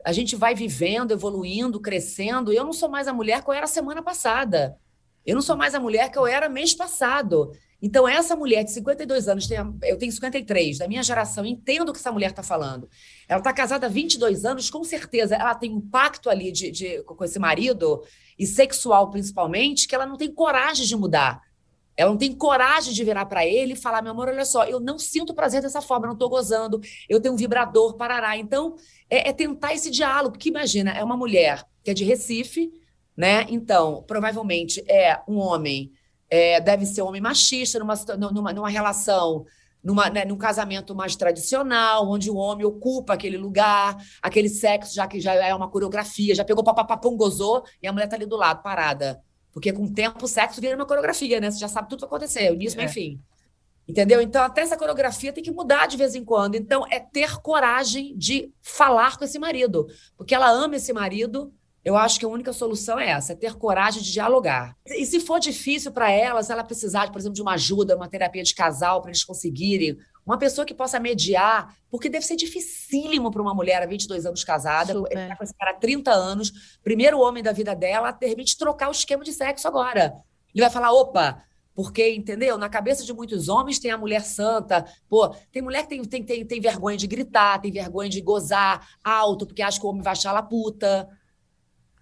a gente vai vivendo, evoluindo, crescendo. Eu não sou mais a mulher que eu era semana passada. Eu não sou mais a mulher que eu era mês passado. Então, essa mulher de 52 anos, tem, eu tenho 53, da minha geração, entendo o que essa mulher está falando. Ela está casada há 22 anos, com certeza ela tem um pacto ali de, de, com esse marido, e sexual principalmente, que ela não tem coragem de mudar. Ela não tem coragem de virar para ele e falar: meu amor, olha só, eu não sinto prazer dessa forma, eu não estou gozando, eu tenho um vibrador, parará. Então, é, é tentar esse diálogo, porque imagina, é uma mulher que é de Recife, né? Então, provavelmente é um homem é, deve ser um homem machista numa, numa, numa relação, numa, né, num casamento mais tradicional, onde o homem ocupa aquele lugar, aquele sexo, já que já é uma coreografia, já pegou papapapum, gozou, e a mulher tá ali do lado, parada. Porque com o tempo o sexo vira uma coreografia, né? Você já sabe tudo que vai acontecer, o início, é. enfim. Entendeu? Então, até essa coreografia tem que mudar de vez em quando. Então, é ter coragem de falar com esse marido. Porque ela ama esse marido, eu acho que a única solução é essa, é ter coragem de dialogar. E se for difícil para ela, se ela precisar, por exemplo, de uma ajuda, uma terapia de casal para eles conseguirem, uma pessoa que possa mediar, porque deve ser dificílimo para uma mulher há 22 anos casada, tá com esse cara há 30 anos, primeiro homem da vida dela, de repente trocar o esquema de sexo agora. Ele vai falar, opa, porque, entendeu? Na cabeça de muitos homens tem a mulher santa. Pô, tem mulher que tem, tem, tem, tem vergonha de gritar, tem vergonha de gozar alto, porque acha que o homem vai achar ela puta.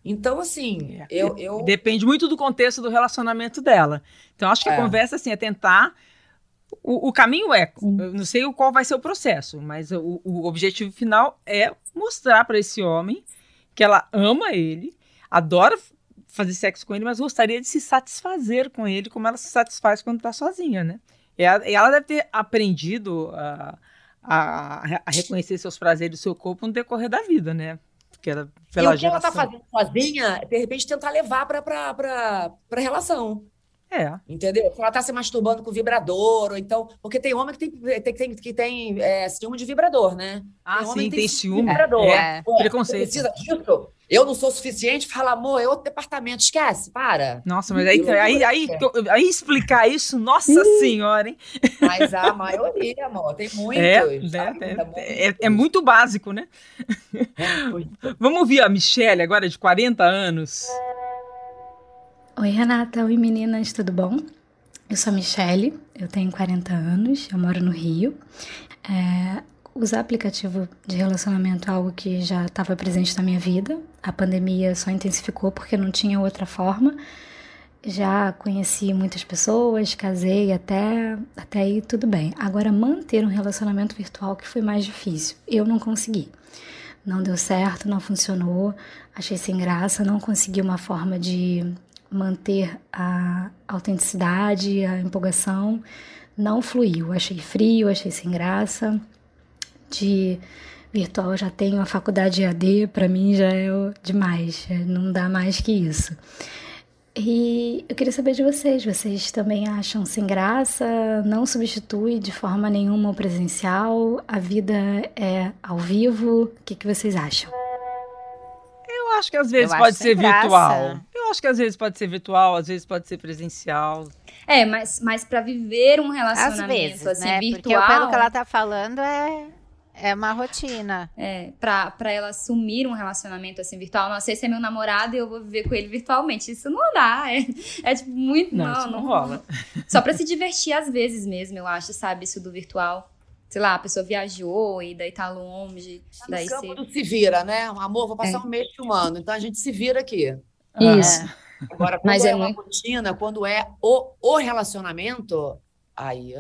Então, assim, é. eu, eu. Depende muito do contexto do relacionamento dela. Então, acho que é. a conversa, assim, é tentar. O, o caminho é. Eu não sei qual vai ser o processo, mas o, o objetivo final é mostrar para esse homem que ela ama ele, adora fazer sexo com ele, mas gostaria de se satisfazer com ele como ela se satisfaz quando está sozinha, né? E ela, ela, deve ter aprendido a, a, a reconhecer seus prazeres do seu corpo no decorrer da vida, né? Que era pela e o que ela tá fazendo sozinha, de repente tentar levar para para relação. É. Entendeu? Ela tá se masturbando com vibrador, ou então. Porque tem homem que tem, tem, tem, que tem é, ciúme de vibrador, né? Ah, tem sim, tem, tem ciúme. Vibrador. É, Pô, preconceito. Precisa disso? Eu não sou suficiente, fala, amor, é outro departamento, esquece, para. Nossa, mas aí, aí, aí, aí, explicar isso, nossa senhora, hein? Mas a maioria, amor, tem muitos. É, é, é, é, muito básico, né? É, Vamos ouvir a Michelle, agora de 40 anos. Oi, Renata. Oi, meninas, tudo bom? Eu sou a Michelle, eu tenho 40 anos, eu moro no Rio. É, usar aplicativo de relacionamento é algo que já estava presente na minha vida. A pandemia só intensificou porque não tinha outra forma. já conheci muitas pessoas, casei até, até aí tudo bem. Agora, manter um relacionamento virtual que foi mais difícil. Eu não consegui. Não deu certo, não funcionou, achei sem graça, não consegui uma forma de manter a autenticidade, a empolgação. Não fluiu, achei frio, achei sem graça. De virtual já tenho a faculdade EAD, para mim já é demais, não dá mais que isso. E eu queria saber de vocês, vocês também acham sem graça? Não substitui de forma nenhuma o presencial? A vida é ao vivo? O que, que vocês acham? Eu acho que às vezes Eu pode ser graça. virtual. Eu acho que às vezes pode ser virtual, às vezes pode ser presencial. É, mas, mas para viver um Às relacionamento vezes, assim, né? Porque virtual, pelo que ela tá falando é, é uma rotina. é, pra, pra ela assumir um relacionamento assim virtual, nossa, esse é meu namorado e eu vou viver com ele virtualmente. Isso não dá. É, é tipo muito. Não, Não, isso não rola. Só pra se divertir às vezes mesmo, eu acho, sabe? Isso do virtual. Sei lá, a pessoa viajou e daí tá longe. Daí No campo você... do se vira, né? Amor, vou passar É. um mês filmando, então a gente se vira aqui. Isso. Agora, quando Mas é, é uma muito- rotina, quando é o, o relacionamento, aí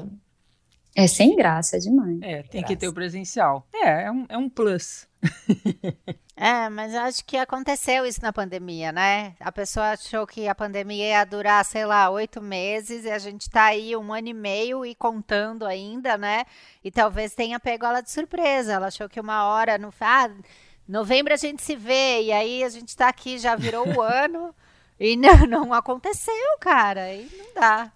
É sem graça demais. É, tem que ter o presencial. É, é um, é um plus. É, mas acho que aconteceu isso na pandemia, né? A pessoa achou que a pandemia ia durar, sei lá, oito meses e a gente tá aí um ano e meio e contando ainda, né? E talvez tenha pego ela de surpresa. Ela achou que uma hora, no ah, novembro a gente se vê e aí a gente tá aqui, já virou o ano e não, não aconteceu, cara. E não dá.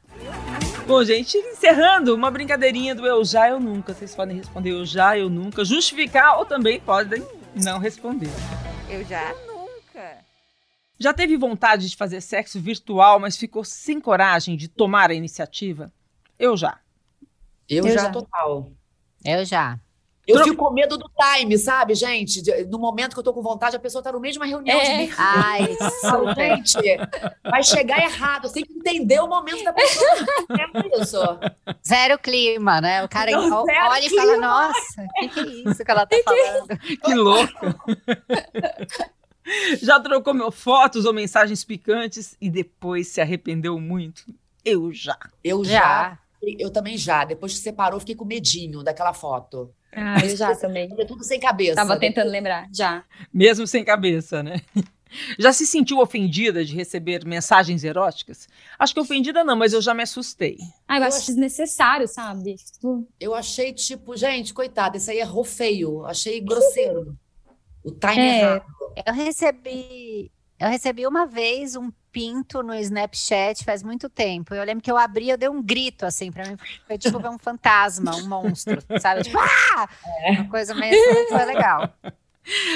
Bom, gente, encerrando uma brincadeirinha do eu já, eu nunca. Vocês podem responder eu já, eu nunca. Justificar ou também podem não responder. Eu já nunca. Já teve vontade de fazer sexo virtual, mas ficou sem coragem de tomar a iniciativa? Eu já. eu, Eu já, já. total. Eu já. Eu Tro- fico com medo do time, sabe, gente? No momento que eu tô com vontade, a pessoa tá no meio de uma reunião É. de. Ai, gente, vai chegar errado. Você tem que entender o momento da pessoa. É isso. Zero clima, né? O cara zero olha e fala, nossa, o que, que é isso que ela tá falando? Que louca. Já trocou meu fotos ou mensagens picantes e depois se arrependeu muito? Eu já. Eu já. Eu também já. Depois que separou, fiquei com medinho daquela foto. Ah, eu já também. É tudo sem cabeça. Tava tentando lembrar. Já. Mesmo sem cabeça, né? Já se sentiu ofendida de receber mensagens eróticas? Acho que ofendida não, mas eu já me assustei. Ah, eu acho desnecessário, sabe? Tipo, Eu achei, tipo, gente, coitada, esse aí errou feio. Achei grosseiro. O time É. errado. Eu recebi, eu recebi uma vez um pinto no Snapchat faz muito tempo. Eu lembro que eu abri, eu dei um grito assim pra mim, foi tipo ver um fantasma, um monstro, sabe? Tipo, ah! Uma coisa meio assim, foi legal.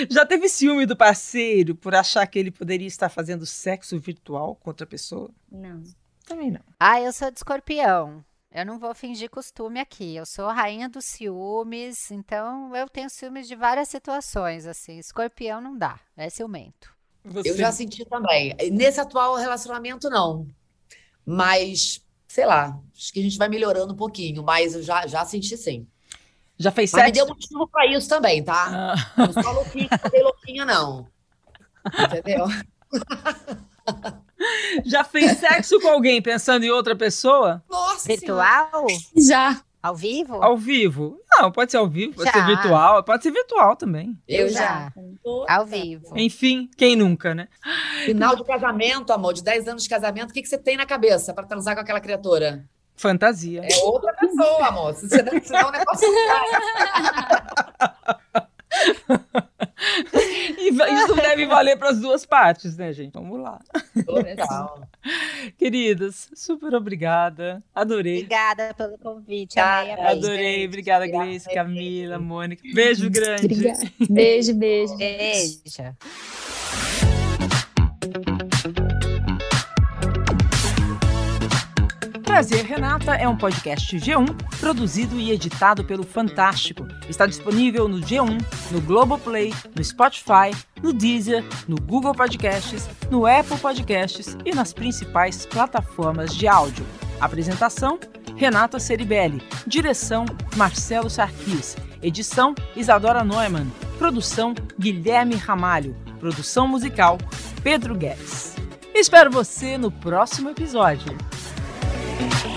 Já teve ciúme do parceiro por achar que ele poderia estar fazendo sexo virtual com outra pessoa? não. Também não. Ah, eu sou de escorpião. Eu não vou fingir costume aqui. Eu sou a rainha dos ciúmes, então eu tenho ciúmes de várias situações, assim. Escorpião não dá, é ciumento. Você... Eu já senti também. Nesse atual relacionamento, não. Mas, sei lá, acho que a gente vai melhorando um pouquinho, mas eu já, já senti sim. Já fez Mas me sexo? deu motivo pra isso também, tá? Ah, Não sou louquinha, não sou louquinha, não. Entendeu? já fez sexo com alguém pensando em outra pessoa? Nossa. Virtual? Já. Ao vivo? Ao vivo? Não, pode ser ao vivo, pode Já. ser virtual, pode ser virtual também. Eu, já. Ao vivo. Enfim, quem nunca, né? Final de casamento, amor, de 10 anos de casamento, o que, que você tem na cabeça pra transar com aquela criatura? Fantasia. É outra pessoa, amor. Se você não senão o negócio E isso deve valer para as duas partes, né, gente? Vamos lá. Total. Queridas, super obrigada. Adorei. Obrigada pelo convite. Tá, Amei, amei. Adorei. Obrigada, Obrigada, Gleice, beijo. Camila, Mônica. Beijo grande. Obrigada. Beijo, beijo. Beijo. Prazer Renata é um podcast G1 produzido e editado pelo Fantástico. Está disponível no G1, no Globoplay, no Spotify, no Deezer, no Google Podcasts, no Apple Podcasts e nas principais plataformas de áudio. Apresentação: Renata Ceribelli. Direção: Marcelo Sarquis. Edição: Isadora Neumann. Produção: Guilherme Ramalho. Produção musical: Pedro Guedes. Espero você no próximo episódio. Thank you.